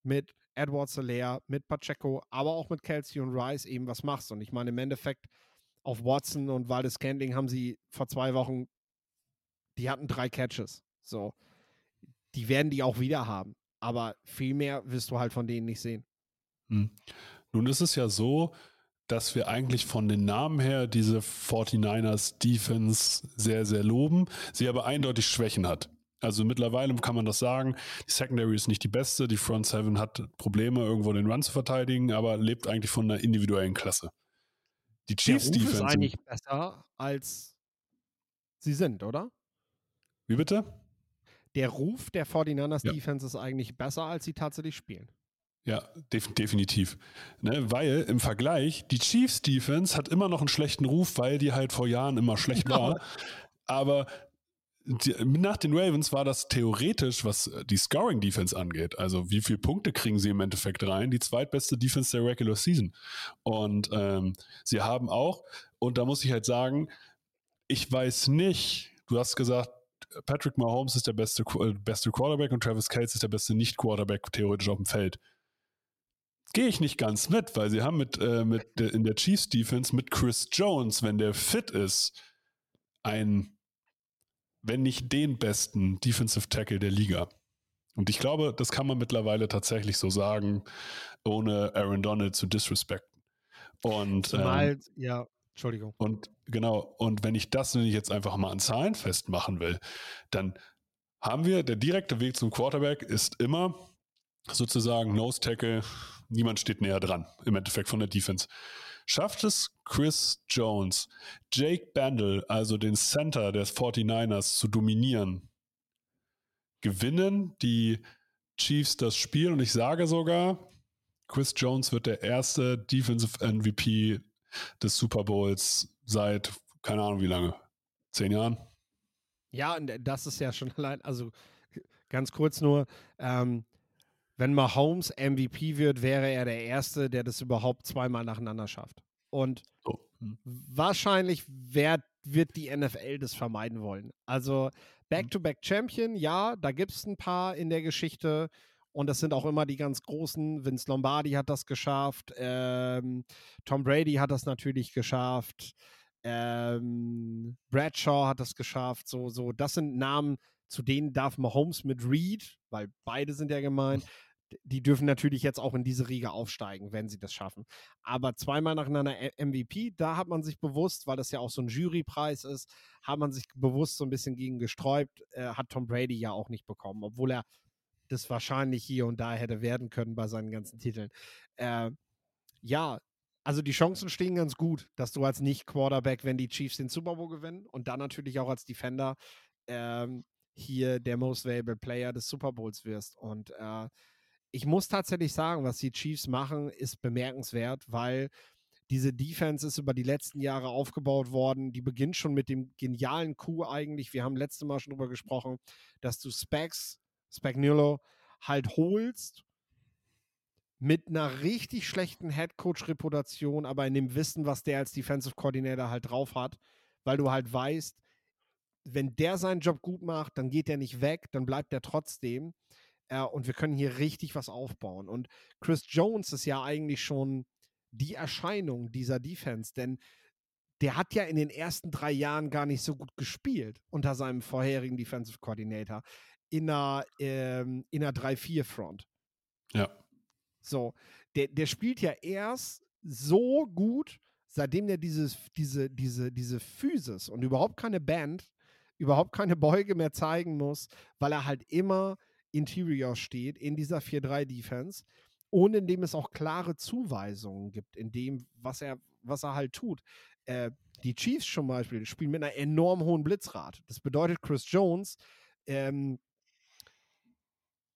B: mit Edward Solaire, mit Pacheco, aber auch mit Kelsey und Rice eben was machst. Und ich meine, im Endeffekt auf Watson und Waldes Scandling haben sie vor zwei Wochen, die hatten drei Catches. So. Die werden die auch wieder haben aber viel mehr wirst du halt von denen nicht sehen.
A: Hm. Nun ist es ja so, dass wir eigentlich von den Namen her diese 49ers Defense sehr, sehr loben, sie aber eindeutig Schwächen hat. Also mittlerweile kann man das sagen, die Secondary ist nicht die beste, die Front Seven hat Probleme, irgendwo den Run zu verteidigen, aber lebt eigentlich von einer individuellen Klasse.
B: Die Chiefs Der Ruf Defense ist eigentlich besser als sie sind, oder?
A: Wie bitte?
B: Der Ruf der 49ers ja. Defense ist eigentlich besser, als sie tatsächlich spielen.
A: Ja, def definitiv. Ne, weil im Vergleich, die Chiefs Defense hat immer noch einen schlechten Ruf, weil die halt vor Jahren immer schlecht war. Aber die, nach den Ravens war das theoretisch, was die Scoring Defense angeht. Also wie viele Punkte kriegen sie im Endeffekt rein? Die zweitbeste Defense der Regular Season. Und ähm, sie haben auch, und da muss ich halt sagen, ich weiß nicht, du hast gesagt, Patrick Mahomes ist der beste, äh, beste Quarterback und Travis Kelce ist der beste Nicht-Quarterback theoretisch auf dem Feld. Gehe ich nicht ganz mit, weil sie haben mit, äh, mit in der Chiefs Defense mit Chris Jones, wenn der fit ist, einen, wenn nicht den besten Defensive Tackle der Liga. Und ich glaube, das kann man mittlerweile tatsächlich so sagen, ohne Aaron Donald zu disrespekten. Und
B: Zumal, ähm, ja, Entschuldigung.
A: Und genau, und wenn ich das nämlich jetzt einfach mal an Zahlen festmachen will, dann haben wir, der direkte Weg zum Quarterback ist immer sozusagen Nose Tackle. Niemand steht näher dran, im Endeffekt von der Defense. Schafft es Chris Jones, Jake Bandel, also den Center des 49ers, zu dominieren? Gewinnen die Chiefs das Spiel und ich sage sogar, Chris Jones wird der erste Defensive MVP des Super Bowls seit, keine Ahnung wie lange, zehn Jahren?
B: Ja, und das ist ja schon allein, also ganz kurz nur, ähm, wenn Mahomes MVP wird, wäre er der Erste, der das überhaupt zweimal nacheinander schafft. Und
A: oh. hm.
B: wahrscheinlich wird, wird die NFL das vermeiden wollen. Also Back-to-Back-Champion, ja, da gibt es ein paar in der Geschichte. Und das sind auch immer die ganz großen. Vince Lombardi hat das geschafft. Ähm, Tom Brady hat das natürlich geschafft. Ähm, Bradshaw hat das geschafft. So, so, das sind Namen, zu denen darf Mahomes mit Reed, weil beide sind ja gemeint, die dürfen natürlich jetzt auch in diese Riege aufsteigen, wenn sie das schaffen. Aber zweimal nacheinander MVP, da hat man sich bewusst, weil das ja auch so ein Jurypreis ist, hat man sich bewusst so ein bisschen gegen gesträubt, äh, hat Tom Brady ja auch nicht bekommen, obwohl er das wahrscheinlich hier und da hätte werden können bei seinen ganzen Titeln. Äh, ja, also die Chancen stehen ganz gut, dass du als Nicht-Quarterback, wenn die Chiefs den Super Bowl gewinnen und dann natürlich auch als Defender ähm, hier der Most Valuable Player des Super Bowls wirst. Und äh, ich muss tatsächlich sagen, was die Chiefs machen, ist bemerkenswert, weil diese Defense ist über die letzten Jahre aufgebaut worden. Die beginnt schon mit dem genialen Coup eigentlich. Wir haben letzte Mal schon drüber gesprochen, dass du Specs, Spagnolo halt holst mit einer richtig schlechten Headcoach-Reputation, aber in dem Wissen, was der als Defensive Coordinator halt drauf hat, weil du halt weißt, wenn der seinen Job gut macht, dann geht der nicht weg, dann bleibt er trotzdem. Äh, und wir können hier richtig was aufbauen. Und Chris Jones ist ja eigentlich schon die Erscheinung dieser Defense, denn der hat ja in den ersten drei Jahren gar nicht so gut gespielt unter seinem vorherigen Defensive Coordinator in einer, ähm, in einer 3-4-Front.
A: Ja.
B: So, der, der spielt ja erst so gut, seitdem der dieses, diese, diese, diese Physis und überhaupt keine Band, überhaupt keine Beuge mehr zeigen muss, weil er halt immer Interior steht in dieser 4-3-Defense und indem es auch klare Zuweisungen gibt, in dem, was er, was er halt tut. Äh, die Chiefs zum Beispiel spielen mit einer enorm hohen Blitzrate. Das bedeutet, Chris Jones ähm,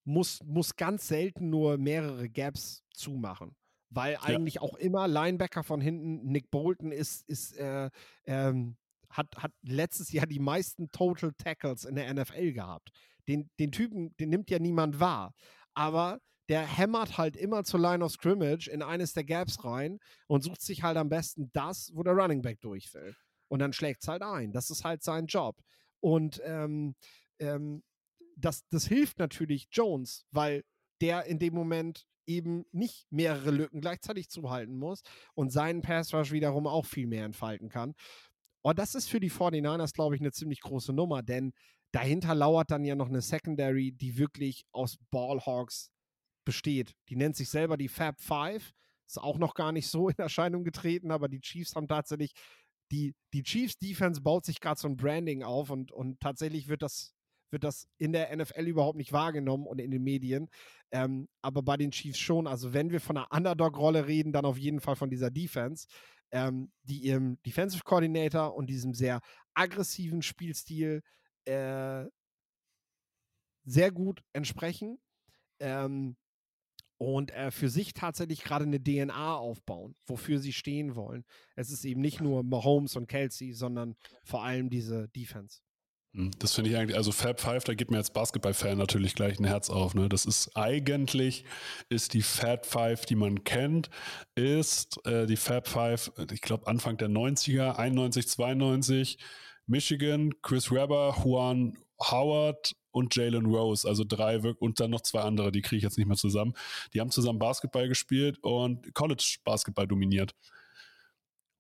B: muss, muss ganz selten nur mehrere Gaps zumachen. Weil eigentlich ja. auch immer Linebacker von hinten, Nick Bolton ist, ist äh, ähm, hat, hat letztes Jahr die meisten Total Tackles in der NFL gehabt. Den, den Typen, den nimmt ja niemand wahr. Aber der hämmert halt immer zur Line of Scrimmage in eines der Gaps rein und sucht sich halt am besten das, wo der Running Back durch will. Und dann schlägt es halt ein. Das ist halt sein Job. Und ähm, ähm, das, das hilft natürlich Jones, weil der in dem Moment eben nicht mehrere Lücken gleichzeitig zuhalten muss und seinen Pass Rush wiederum auch viel mehr entfalten kann. Und das ist für die 49ers, glaube ich, eine ziemlich große Nummer, denn dahinter lauert dann ja noch eine Secondary, die wirklich aus Ballhawks besteht. Die nennt sich selber die Fab Five. Ist auch noch gar nicht so in Erscheinung getreten, aber die Chiefs haben tatsächlich, die, die Chiefs Defense baut sich gerade so ein Branding auf und, und tatsächlich wird das, wird das in der NFL überhaupt nicht wahrgenommen und in den Medien. Ähm, aber bei den Chiefs schon. Also wenn wir von einer Underdog-Rolle reden, dann auf jeden Fall von dieser Defense, ähm, die ihrem Defensive Coordinator und diesem sehr aggressiven Spielstil äh, sehr gut entsprechen. Ähm, und äh, für sich tatsächlich gerade eine DNA aufbauen, wofür sie stehen wollen. Es ist eben nicht nur Mahomes und Kelsey, sondern vor allem diese Defense.
A: Hm, das finde ich eigentlich, also Fab Five, da geht mir als Basketball-Fan natürlich gleich ein Herz auf. Ne? Das ist eigentlich, ist die Fab Five, die man kennt, ist äh, die Fab Five, ich glaube Anfang der 90er, 91, 92, Michigan, Chris Webber, Juan Howard und Jalen Rose, also drei und dann noch zwei andere, die kriege ich jetzt nicht mehr zusammen. Die haben zusammen Basketball gespielt und College Basketball dominiert.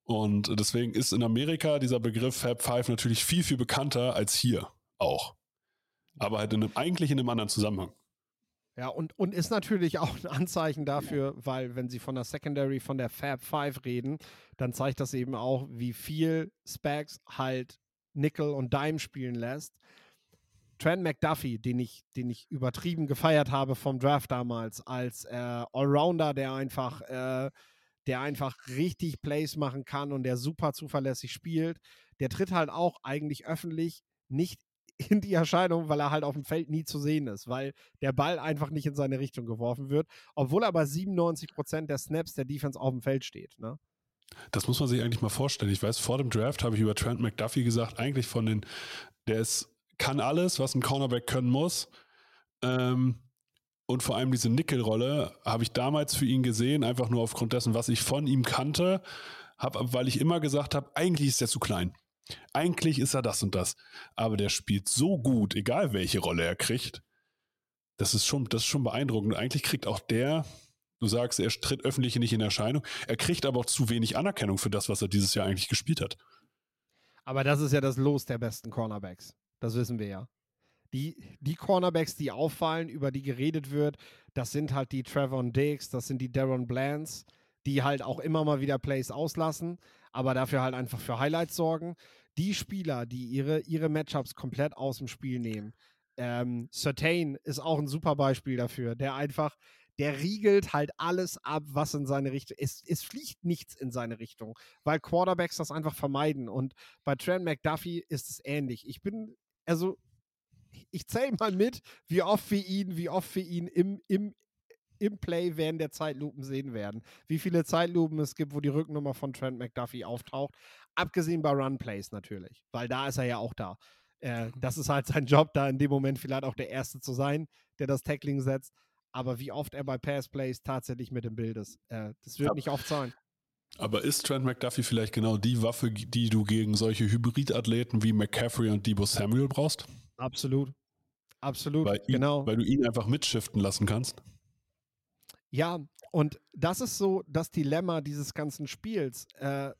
A: Und deswegen ist in Amerika dieser Begriff Fab Five natürlich viel, viel bekannter als hier auch. Aber halt in einem, eigentlich in einem anderen Zusammenhang.
B: Ja, und, und ist natürlich auch ein Anzeichen dafür, weil wenn sie von der Secondary, von der Fab Five reden, dann zeigt das eben auch, wie viel Spags halt Nickel und Dime spielen lässt. Trent McDuffie, den ich, den ich übertrieben gefeiert habe vom Draft damals, als äh, Allrounder, der einfach, äh, der einfach richtig Plays machen kann und der super zuverlässig spielt, der tritt halt auch eigentlich öffentlich nicht in die Erscheinung, weil er halt auf dem Feld nie zu sehen ist, weil der Ball einfach nicht in seine Richtung geworfen wird, obwohl er bei 97% der Snaps der Defense auf dem Feld steht. Ne?
A: Das muss man sich eigentlich mal vorstellen. Ich weiß, vor dem Draft habe ich über Trent McDuffie gesagt, eigentlich von den, der ist, kann alles, was ein Cornerback können muss. Ähm, und vor allem diese Nickel-Rolle habe ich damals für ihn gesehen, einfach nur aufgrund dessen, was ich von ihm kannte, hab, weil ich immer gesagt habe, eigentlich ist er zu klein. Eigentlich ist er das und das. Aber der spielt so gut, egal welche Rolle er kriegt. Das ist schon, das ist schon beeindruckend. eigentlich kriegt auch der, du sagst, er tritt öffentlich nicht in Erscheinung, er kriegt aber auch zu wenig Anerkennung für das, was er dieses Jahr eigentlich gespielt hat.
B: Aber das ist ja das Los der besten Cornerbacks. Das wissen wir ja. Die, die Cornerbacks, die auffallen, über die geredet wird, das sind halt die Trevor Diggs, das sind die Darren Blans, die halt auch immer mal wieder Plays auslassen aber dafür halt einfach für Highlights sorgen. Die Spieler, die ihre, ihre Matchups komplett aus dem Spiel nehmen, ähm, Certain ist auch ein super Beispiel dafür, der einfach, der riegelt halt alles ab, was in seine Richtung. Es, es fliegt nichts in seine Richtung, weil Quarterbacks das einfach vermeiden. Und bei Trent McDuffie ist es ähnlich. Ich bin, also, ich zähle mal mit, wie oft wir ihn, wie oft wir ihn im, im, im Play während der Zeitlupen sehen werden. Wie viele Zeitlupen es gibt, wo die Rücknummer von Trent McDuffie auftaucht. Abgesehen bei Run-Plays natürlich, weil da ist er ja auch da. Äh, mhm. das ist halt sein Job, da in dem Moment vielleicht auch der Erste zu sein, der das Tackling setzt. Aber wie oft er bei Pass-Plays tatsächlich mit im Bild ist, äh, das wird ja. nicht oft sein.
A: Aber ist Trent McDuffie vielleicht genau die Waffe, die du gegen solche Hybrid-Athleten wie McCaffrey und Debo Samuel brauchst?
B: Absolut. Absolut,
A: weil
B: genau.
A: weil du ihn einfach mitschiften lassen kannst?
B: Ja, und das ist so das Dilemma dieses ganzen Spiels. Äh,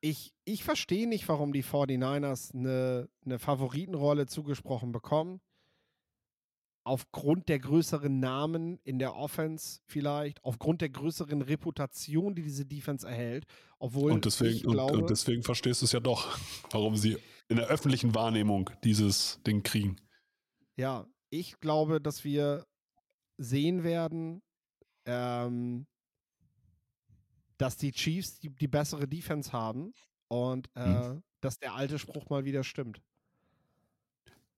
B: ich, ich verstehe nicht, warum die 49ers eine, eine Favoritenrolle zugesprochen bekommen. Aufgrund der größeren Namen in der Offense vielleicht, aufgrund der größeren Reputation, die diese Defense erhält. Obwohl
A: und deswegen,
B: ich glaube,
A: und, und deswegen verstehst du es ja doch, warum sie in der öffentlichen Wahrnehmung dieses Ding kriegen.
B: Ja, ich glaube, dass wir sehen werden, ähm, dass die Chiefs die, die, bessere Defense haben und äh, hm. dass der alte Spruch mal wieder stimmt.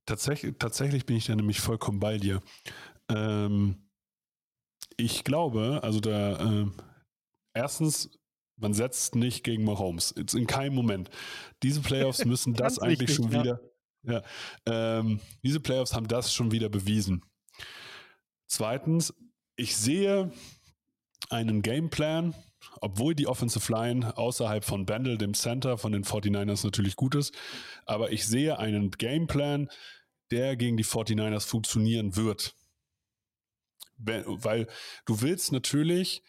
A: Tatsächlich, tatsächlich bin ich da nämlich vollkommen bei dir. Ähm, ich glaube, also da, äh, erstens, man setzt nicht gegen Mahomes. Jetzt in keinem Moment. Diese Playoffs müssen das eigentlich wichtig, schon ja. wieder. Ja, ähm, diese Playoffs haben das schon wieder bewiesen. Zweitens, ich sehe einen Gameplan, obwohl die Offensive Line außerhalb von Bendel, dem Center von den 49ers natürlich gut ist, aber ich sehe einen Gameplan, der gegen die 49ers funktionieren wird. Weil du willst natürlich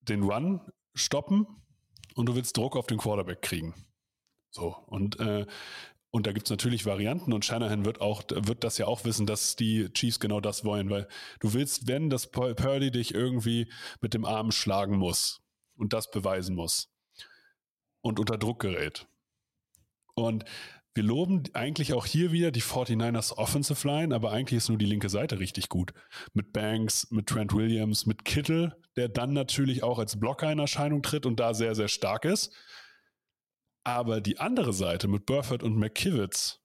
A: den Run stoppen und du willst Druck auf den Quarterback kriegen. So, und äh, und da gibt es natürlich Varianten und Shanahan wird auch, wird das ja auch wissen, dass die Chiefs genau das wollen, weil du willst, wenn das Purdy dich irgendwie mit dem Arm schlagen muss und das beweisen muss und unter Druck gerät. Und wir loben eigentlich auch hier wieder die 49ers Offensive Line, aber eigentlich ist nur die linke Seite richtig gut. Mit Banks, mit Trent Williams, mit Kittel, der dann natürlich auch als Blocker in Erscheinung tritt und da sehr, sehr stark ist. Aber die andere Seite mit Burford und McKivitz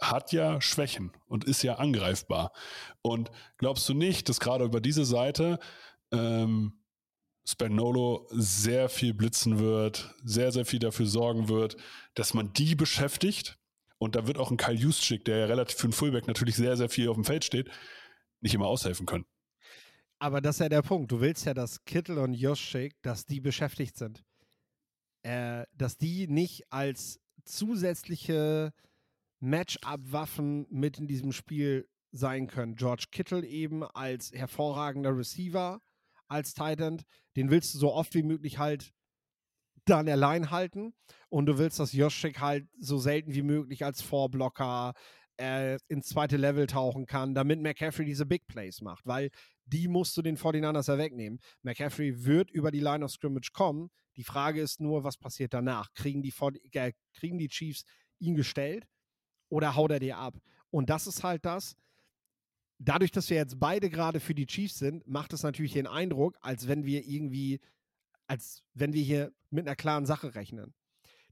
A: hat ja Schwächen und ist ja angreifbar. Und glaubst du nicht, dass gerade über diese Seite ähm, Spagnolo sehr viel blitzen wird, sehr, sehr viel dafür sorgen wird, dass man die beschäftigt? Und da wird auch ein Kyle Juszczyk, der ja relativ für einen Fullback natürlich sehr, sehr viel auf dem Feld steht, nicht immer aushelfen können.
B: Aber das ist ja der Punkt. Du willst ja, dass Kittel und Juszczyk, dass die beschäftigt sind äh, dass die nicht als zusätzliche Matchup-Waffen mit in diesem Spiel sein können. George Kittle eben als hervorragender Receiver, als Titan, den willst du so oft wie möglich halt dann allein halten und du willst, dass Joshik halt so selten wie möglich als Vorblocker äh, ins zweite Level tauchen kann, damit McCaffrey diese Big Plays macht, weil die musst du den 49ers ja wegnehmen. McCaffrey wird über die Line of Scrimmage kommen, die Frage ist nur, was passiert danach? Kriegen die, äh, kriegen die Chiefs ihn gestellt oder haut er dir ab? Und das ist halt das. Dadurch, dass wir jetzt beide gerade für die Chiefs sind, macht es natürlich den Eindruck, als wenn wir irgendwie, als wenn wir hier mit einer klaren Sache rechnen.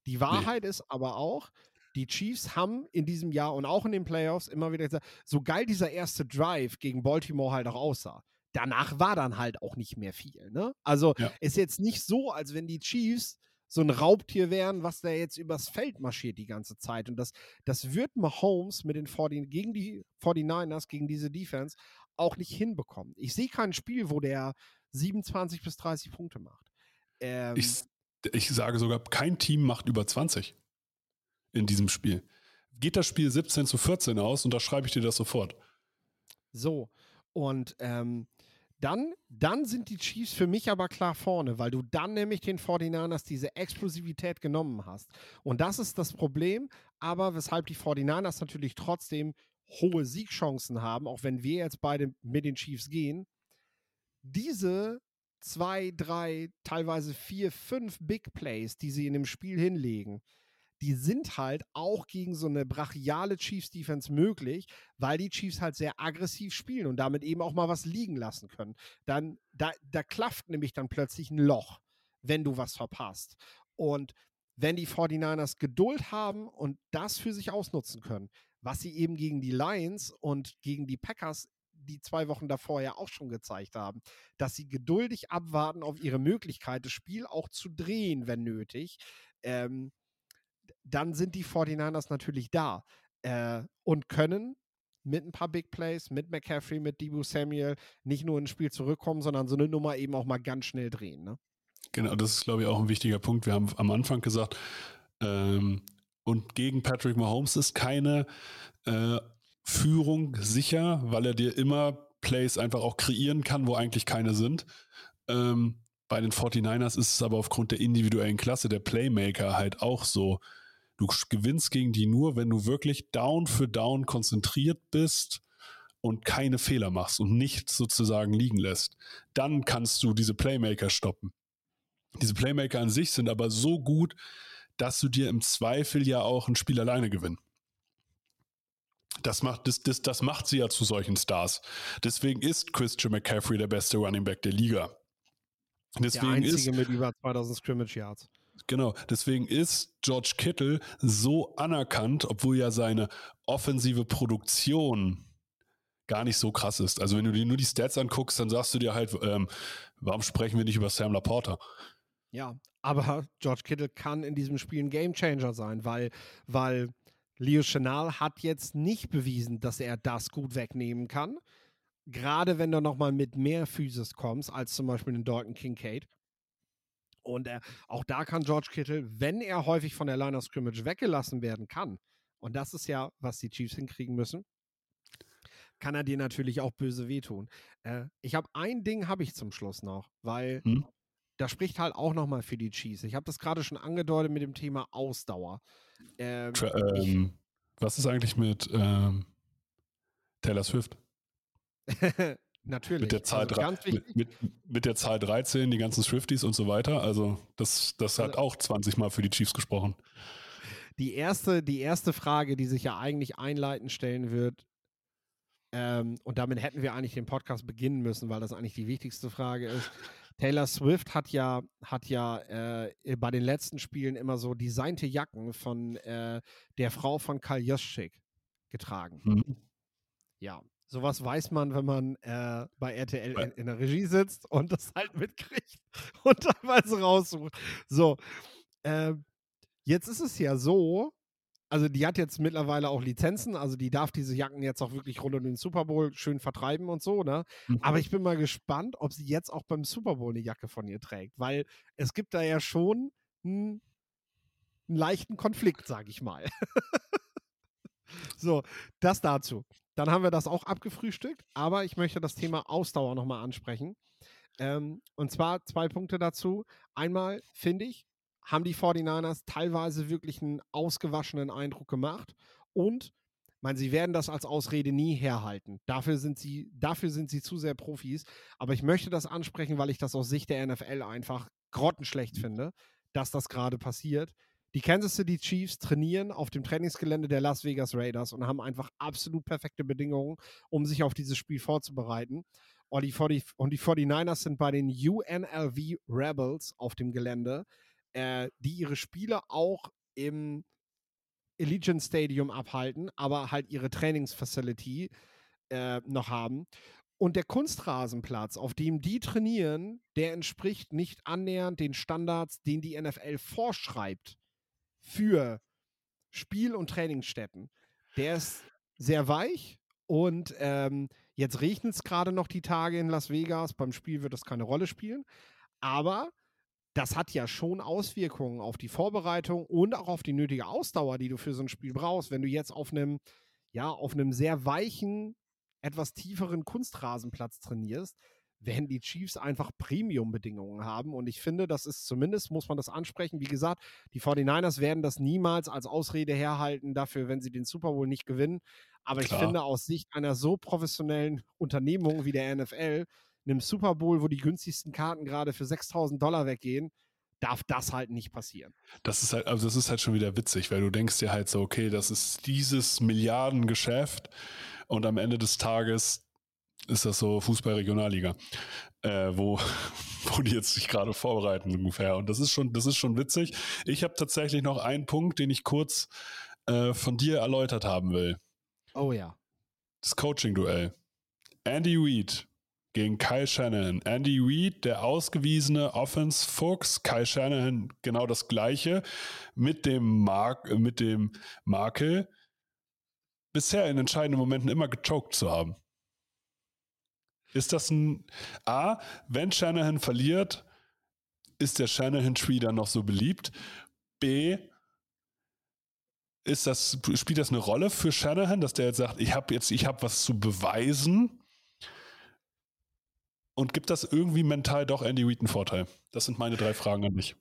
B: Die Wahrheit nee. ist aber auch, die Chiefs haben in diesem Jahr und auch in den Playoffs immer wieder gesagt, so geil dieser erste Drive gegen Baltimore halt auch aussah. Danach war dann halt auch nicht mehr viel. Ne? Also ja. ist jetzt nicht so, als wenn die Chiefs so ein Raubtier wären, was da jetzt übers Feld marschiert die ganze Zeit. Und das, das wird Mahomes mit den 40, gegen die 49ers, gegen diese Defense, auch nicht hinbekommen. Ich sehe kein Spiel, wo der 27 bis 30 Punkte macht.
A: Ähm, ich, ich sage sogar, kein Team macht über 20 in diesem Spiel. Geht das Spiel 17 zu 14 aus und da schreibe ich dir das sofort.
B: So, und ähm, dann, dann sind die Chiefs für mich aber klar vorne, weil du dann nämlich den 49ers diese Explosivität genommen hast. Und das ist das Problem, aber weshalb die 49ers natürlich trotzdem hohe Siegchancen haben, auch wenn wir jetzt beide mit den Chiefs gehen. Diese zwei, drei, teilweise vier, fünf Big Plays, die sie in dem Spiel hinlegen, die sind halt auch gegen so eine brachiale Chiefs-Defense möglich, weil die Chiefs halt sehr aggressiv spielen und damit eben auch mal was liegen lassen können. Dann, da, da klafft nämlich dann plötzlich ein Loch, wenn du was verpasst. Und wenn die 49ers Geduld haben und das für sich ausnutzen können, was sie eben gegen die Lions und gegen die Packers die zwei Wochen davor ja auch schon gezeigt haben, dass sie geduldig abwarten auf ihre Möglichkeit, das Spiel auch zu drehen, wenn nötig. Ähm, dann sind die 49ers natürlich da äh, und können mit ein paar Big Plays, mit McCaffrey, mit Debo Samuel nicht nur ins Spiel zurückkommen, sondern so eine Nummer eben auch mal ganz schnell drehen. Ne?
A: Genau, das ist, glaube ich, auch ein wichtiger Punkt. Wir haben am Anfang gesagt, ähm, und gegen Patrick Mahomes ist keine äh, Führung sicher, weil er dir immer Plays einfach auch kreieren kann, wo eigentlich keine sind. Ähm, bei den 49ers ist es aber aufgrund der individuellen Klasse der Playmaker halt auch so. Du gewinnst gegen die nur, wenn du wirklich Down für Down konzentriert bist und keine Fehler machst und nichts sozusagen liegen lässt. Dann kannst du diese Playmaker stoppen. Diese Playmaker an sich sind aber so gut, dass du dir im Zweifel ja auch ein Spiel alleine gewinnen. Das macht, das, das, das macht sie ja zu solchen Stars. Deswegen ist Christian McCaffrey der beste Running Back der Liga.
B: Deswegen der einzige ist, mit über 2000 Scrimmage Yards.
A: Genau, deswegen ist George Kittle so anerkannt, obwohl ja seine offensive Produktion gar nicht so krass ist. Also wenn du dir nur die Stats anguckst, dann sagst du dir halt, ähm, warum sprechen wir nicht über Sam Laporta?
B: Ja, aber George Kittle kann in diesem Spiel ein Gamechanger sein, weil, weil Leo Chenal hat jetzt nicht bewiesen, dass er das gut wegnehmen kann. Gerade wenn du nochmal mit mehr Physis kommst, als zum Beispiel in Dalton Kincaid. Und äh, auch da kann George Kittle, wenn er häufig von der Line of Scrimmage weggelassen werden kann, und das ist ja, was die Chiefs hinkriegen müssen, kann er dir natürlich auch böse wehtun. Äh, ich habe ein Ding habe ich zum Schluss noch, weil hm? das spricht halt auch nochmal für die Chiefs. Ich habe das gerade schon angedeutet mit dem Thema Ausdauer.
A: Ähm, ähm, was ist eigentlich mit ähm, Taylor Swift?
B: Natürlich.
A: Mit der, Zahl also mit, mit, mit, der Zahl 13, die ganzen Swifties und so weiter. Also das, das hat also, auch 20 Mal für die Chiefs gesprochen.
B: Die erste, die erste Frage, die sich ja eigentlich einleitend stellen wird, ähm, und damit hätten wir eigentlich den Podcast beginnen müssen, weil das eigentlich die wichtigste Frage ist. Taylor Swift hat ja, hat ja äh, bei den letzten Spielen immer so designte Jacken von äh, der Frau von Karl Joschik getragen. Mhm. Ja, Sowas weiß man, wenn man äh, bei RTL in, in, der Regie sitzt und das halt mitkriegt und teilweise raussucht. So, äh, jetzt ist es ja so, also die hat jetzt mittlerweile auch Lizenzen, also die darf diese Jacken jetzt auch wirklich rund um den Super Bowl schön vertreiben und so, ne? Mhm. Aber ich bin mal gespannt, ob sie jetzt auch beim Super Bowl eine Jacke von ihr trägt, weil es gibt da ja schon einen, einen leichten Konflikt, sag ich mal. so, das dazu. Dann haben wir das auch abgefrühstückt, aber ich möchte das Thema Ausdauer nochmal ansprechen. Ähm, und zwar zwei Punkte dazu. Einmal finde ich, haben die 49ers teilweise wirklich einen ausgewaschenen Eindruck gemacht und meine, sie werden das als Ausrede nie herhalten. Dafür sind sie, dafür sind sie zu sehr Profis. Aber ich möchte das ansprechen, weil ich das aus Sicht der NFL einfach grottenschlecht finde, dass das gerade passiert. Die Kansas City Chiefs trainieren auf dem Trainingsgelände der Las Vegas Raiders und haben einfach absolut perfekte Bedingungen, um sich auf dieses Spiel vorzubereiten. Und die, 40, und die 49ers sind bei den UNLV Rebels auf dem Gelände, äh, die ihre Spiele auch im Allegiant Stadium abhalten, aber halt ihre Trainingsfacility äh, noch haben. Und der Kunstrasenplatz, auf dem die trainieren, der entspricht nicht annähernd den Standards, den die NFL vorschreibt für Spiel- und Trainingsstätten. Der ist sehr weich und ähm, jetzt regnet es gerade noch die Tage in Las Vegas. Beim Spiel wird das keine Rolle spielen. Aber das hat ja schon Auswirkungen auf die Vorbereitung und auch auf die nötige Ausdauer, die du für so ein Spiel brauchst. Wenn du jetzt auf einem, ja, auf einem sehr weichen, etwas tieferen Kunstrasenplatz trainierst, werden die Chiefs einfach Premium-Bedingungen haben. Und ich finde, das ist zumindest, muss man das ansprechen. Wie gesagt, die 49ers werden das niemals als Ausrede herhalten dafür, wenn sie den Super Bowl nicht gewinnen. Aber Klar. ich finde, aus Sicht einer so professionellen Unternehmung wie der NFL, einem Super Bowl, wo die günstigsten Karten gerade für 6000 Dollar weggehen, darf das halt nicht passieren.
A: Das ist halt, also das ist halt schon wieder witzig, weil du denkst dir halt so, okay, das ist dieses Milliardengeschäft und am Ende des Tages ist das so Fußball-Regionalliga, äh, wo, wo die jetzt sich gerade vorbereiten ungefähr. Und das ist schon, das ist schon witzig. Ich habe tatsächlich noch einen Punkt, den ich kurz äh, von dir erläutert haben will.
B: Oh ja.
A: Das Coaching-Duell. Andy Reid gegen Kyle Shanahan. Andy Reid, der ausgewiesene Offense-Fuchs, Kyle Shanahan genau das gleiche, mit dem, Mark, mit dem Makel, bisher in entscheidenden Momenten immer gechoked zu haben. Ist das ein A, wenn Shanahan verliert, ist der Shanahan-Tree dann noch so beliebt? B, ist das, spielt das eine Rolle für Shanahan, dass der jetzt sagt, ich habe jetzt, ich habe was zu beweisen? Und gibt das irgendwie mental doch Andy Reid einen Vorteil? Das sind meine drei Fragen an dich.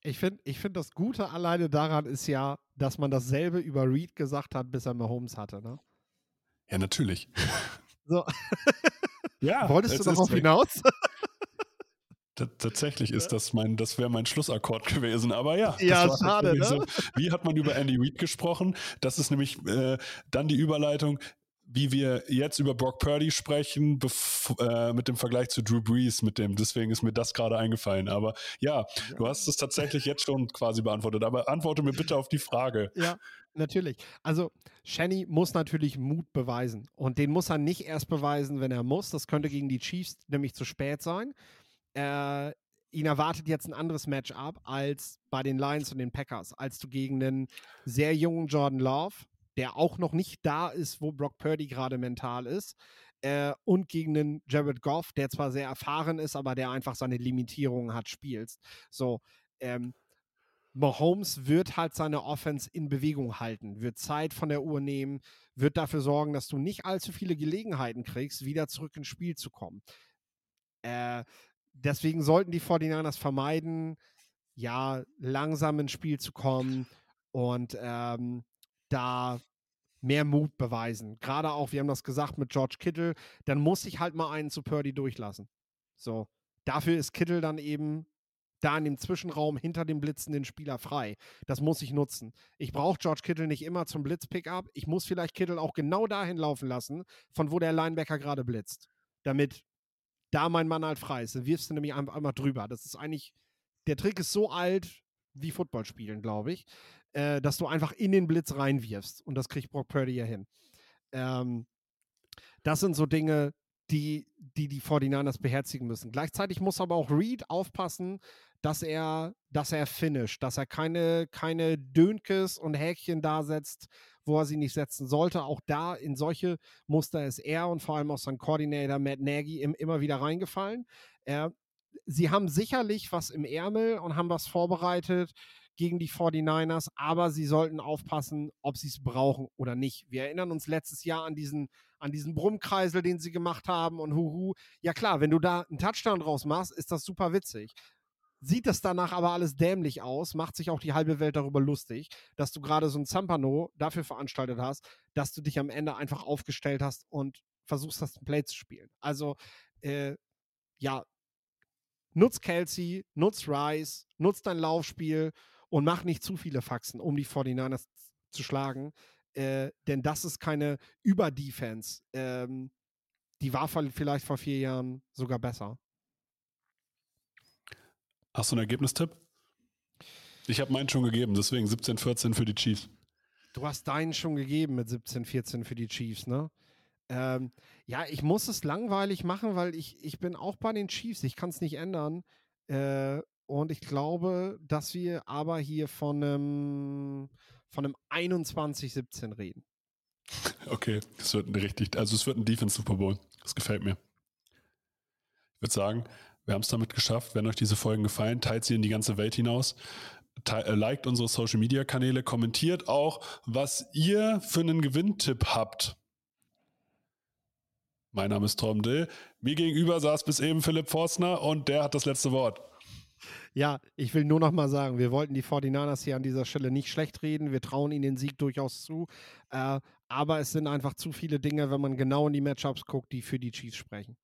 B: Ich finde, ich find das Gute alleine daran ist ja, dass man dasselbe über Reed gesagt hat, bis er Mahomes hatte, ne?
A: Ja, natürlich.
B: So. Ja. Wolltest du darauf hinaus?
A: Tatsächlich ist das mein, das wäre mein Schlussakkord gewesen. Aber ja,
B: ja schade. Ne? So.
A: Wie hat man über Andy Reid gesprochen? Das ist nämlich äh, dann die Überleitung wie wir jetzt über Brock Purdy sprechen, äh, mit dem Vergleich zu Drew Brees, mit dem, deswegen ist mir das gerade eingefallen. Aber ja, du hast es tatsächlich jetzt schon quasi beantwortet. Aber antworte mir bitte auf die Frage.
B: Ja, natürlich. Also, Shanny muss natürlich Mut beweisen. Und den muss er nicht erst beweisen, wenn er muss. Das könnte gegen die Chiefs nämlich zu spät sein. Äh, ihn erwartet jetzt ein anderes Matchup als bei den Lions und den Packers, als du gegen einen sehr jungen Jordan Love der auch noch nicht da ist, wo Brock Purdy gerade mental ist. Äh, und gegen den Jared Goff, der zwar sehr erfahren ist, aber der einfach seine Limitierungen hat, spielst. So, ähm, Mahomes wird halt seine Offense in Bewegung halten, wird Zeit von der Uhr nehmen, wird dafür sorgen, dass du nicht allzu viele Gelegenheiten kriegst, wieder zurück ins Spiel zu kommen. Äh, deswegen sollten die 49ers vermeiden, ja, langsam ins Spiel zu kommen und ähm, da mehr Mut beweisen. Gerade auch, wir haben das gesagt mit George Kittle, dann muss ich halt mal einen zu Purdy durchlassen. So, dafür ist Kittle dann eben da in dem Zwischenraum hinter dem blitzenden Spieler frei. Das muss ich nutzen. Ich brauche George Kittle nicht immer zum Blitz-Pickup. Ich muss vielleicht Kittle auch genau dahin laufen lassen, von wo der Linebacker gerade blitzt. Damit da mein Mann halt frei ist. Dann wirfst du nämlich einfach einmal drüber. Das ist eigentlich, der Trick ist so alt wie Football spielen, glaube ich äh, dass du einfach in den Blitz reinwirfst. Und das kriegt Brock Purdy ja hin. Ähm, das sind so Dinge, die, die die 49ers beherzigen müssen. Gleichzeitig muss aber auch Reed aufpassen, dass er, dass er finisht, dass er keine, keine Dönkes und Häkchen da setzt, wo er sie nicht setzen sollte. Auch da in solche Muster ist er und vor allem auch sein Coordinator Matt Nagy im, immer wieder reingefallen. Äh, sie haben sicherlich was im Ärmel und haben was vorbereitet, gegen die 49ers, aber sie sollten aufpassen, ob sie es brauchen oder nicht. Wir erinnern uns letztes Jahr an diesen, an diesen Brummkreisel, den sie gemacht haben und huhu. Ja klar, wenn du da einen Touchdown draus machst, ist das super witzig. Sieht das danach aber alles dämlich aus, macht sich auch die halbe Welt darüber lustig, dass du gerade so ein Zampano dafür veranstaltet hast, dass du dich am Ende einfach aufgestellt hast und versuchst, das Play zu spielen. Also, äh, ja, nutz Kelsey, nutz Rice, nutz dein Laufspiel und mach nicht zu viele Faxen, um die 49ers zu schlagen. Äh, denn das ist keine Überdefense. Ähm, die war vielleicht vor vier Jahren sogar besser.
A: Hast du einen Ergebnistipp? Ich habe meinen schon gegeben, deswegen 17-14 für die Chiefs.
B: Du hast deinen schon gegeben mit 17-14 für die Chiefs, ne? Ähm, ja, ich muss es langweilig machen, weil ich, ich bin auch bei den Chiefs. Ich kann es nicht ändern. Äh, und ich glaube, dass wir aber hier von einem, von einem 21-17 reden.
A: Okay, es wird ein richtig, also es wird ein Defense Super Bowl. Das gefällt mir. Ich würde sagen, wir haben es damit geschafft. Wenn euch diese Folgen gefallen, teilt sie in die ganze Welt hinaus. Äh, liked unsere Social Media Kanäle, kommentiert auch, was ihr für einen Gewinntipp habt. Mein Name ist Tom Dill. Mir gegenüber saß bis eben Philipp Forstner und der hat das letzte Wort.
B: Ja, ich will nur noch mal sagen, wir wollten die 49ers hier an dieser Stelle nicht schlecht reden. Wir trauen ihnen den Sieg durchaus zu. Äh, aber es sind einfach zu viele Dinge, wenn man genau in die Matchups guckt, die für die Chiefs sprechen.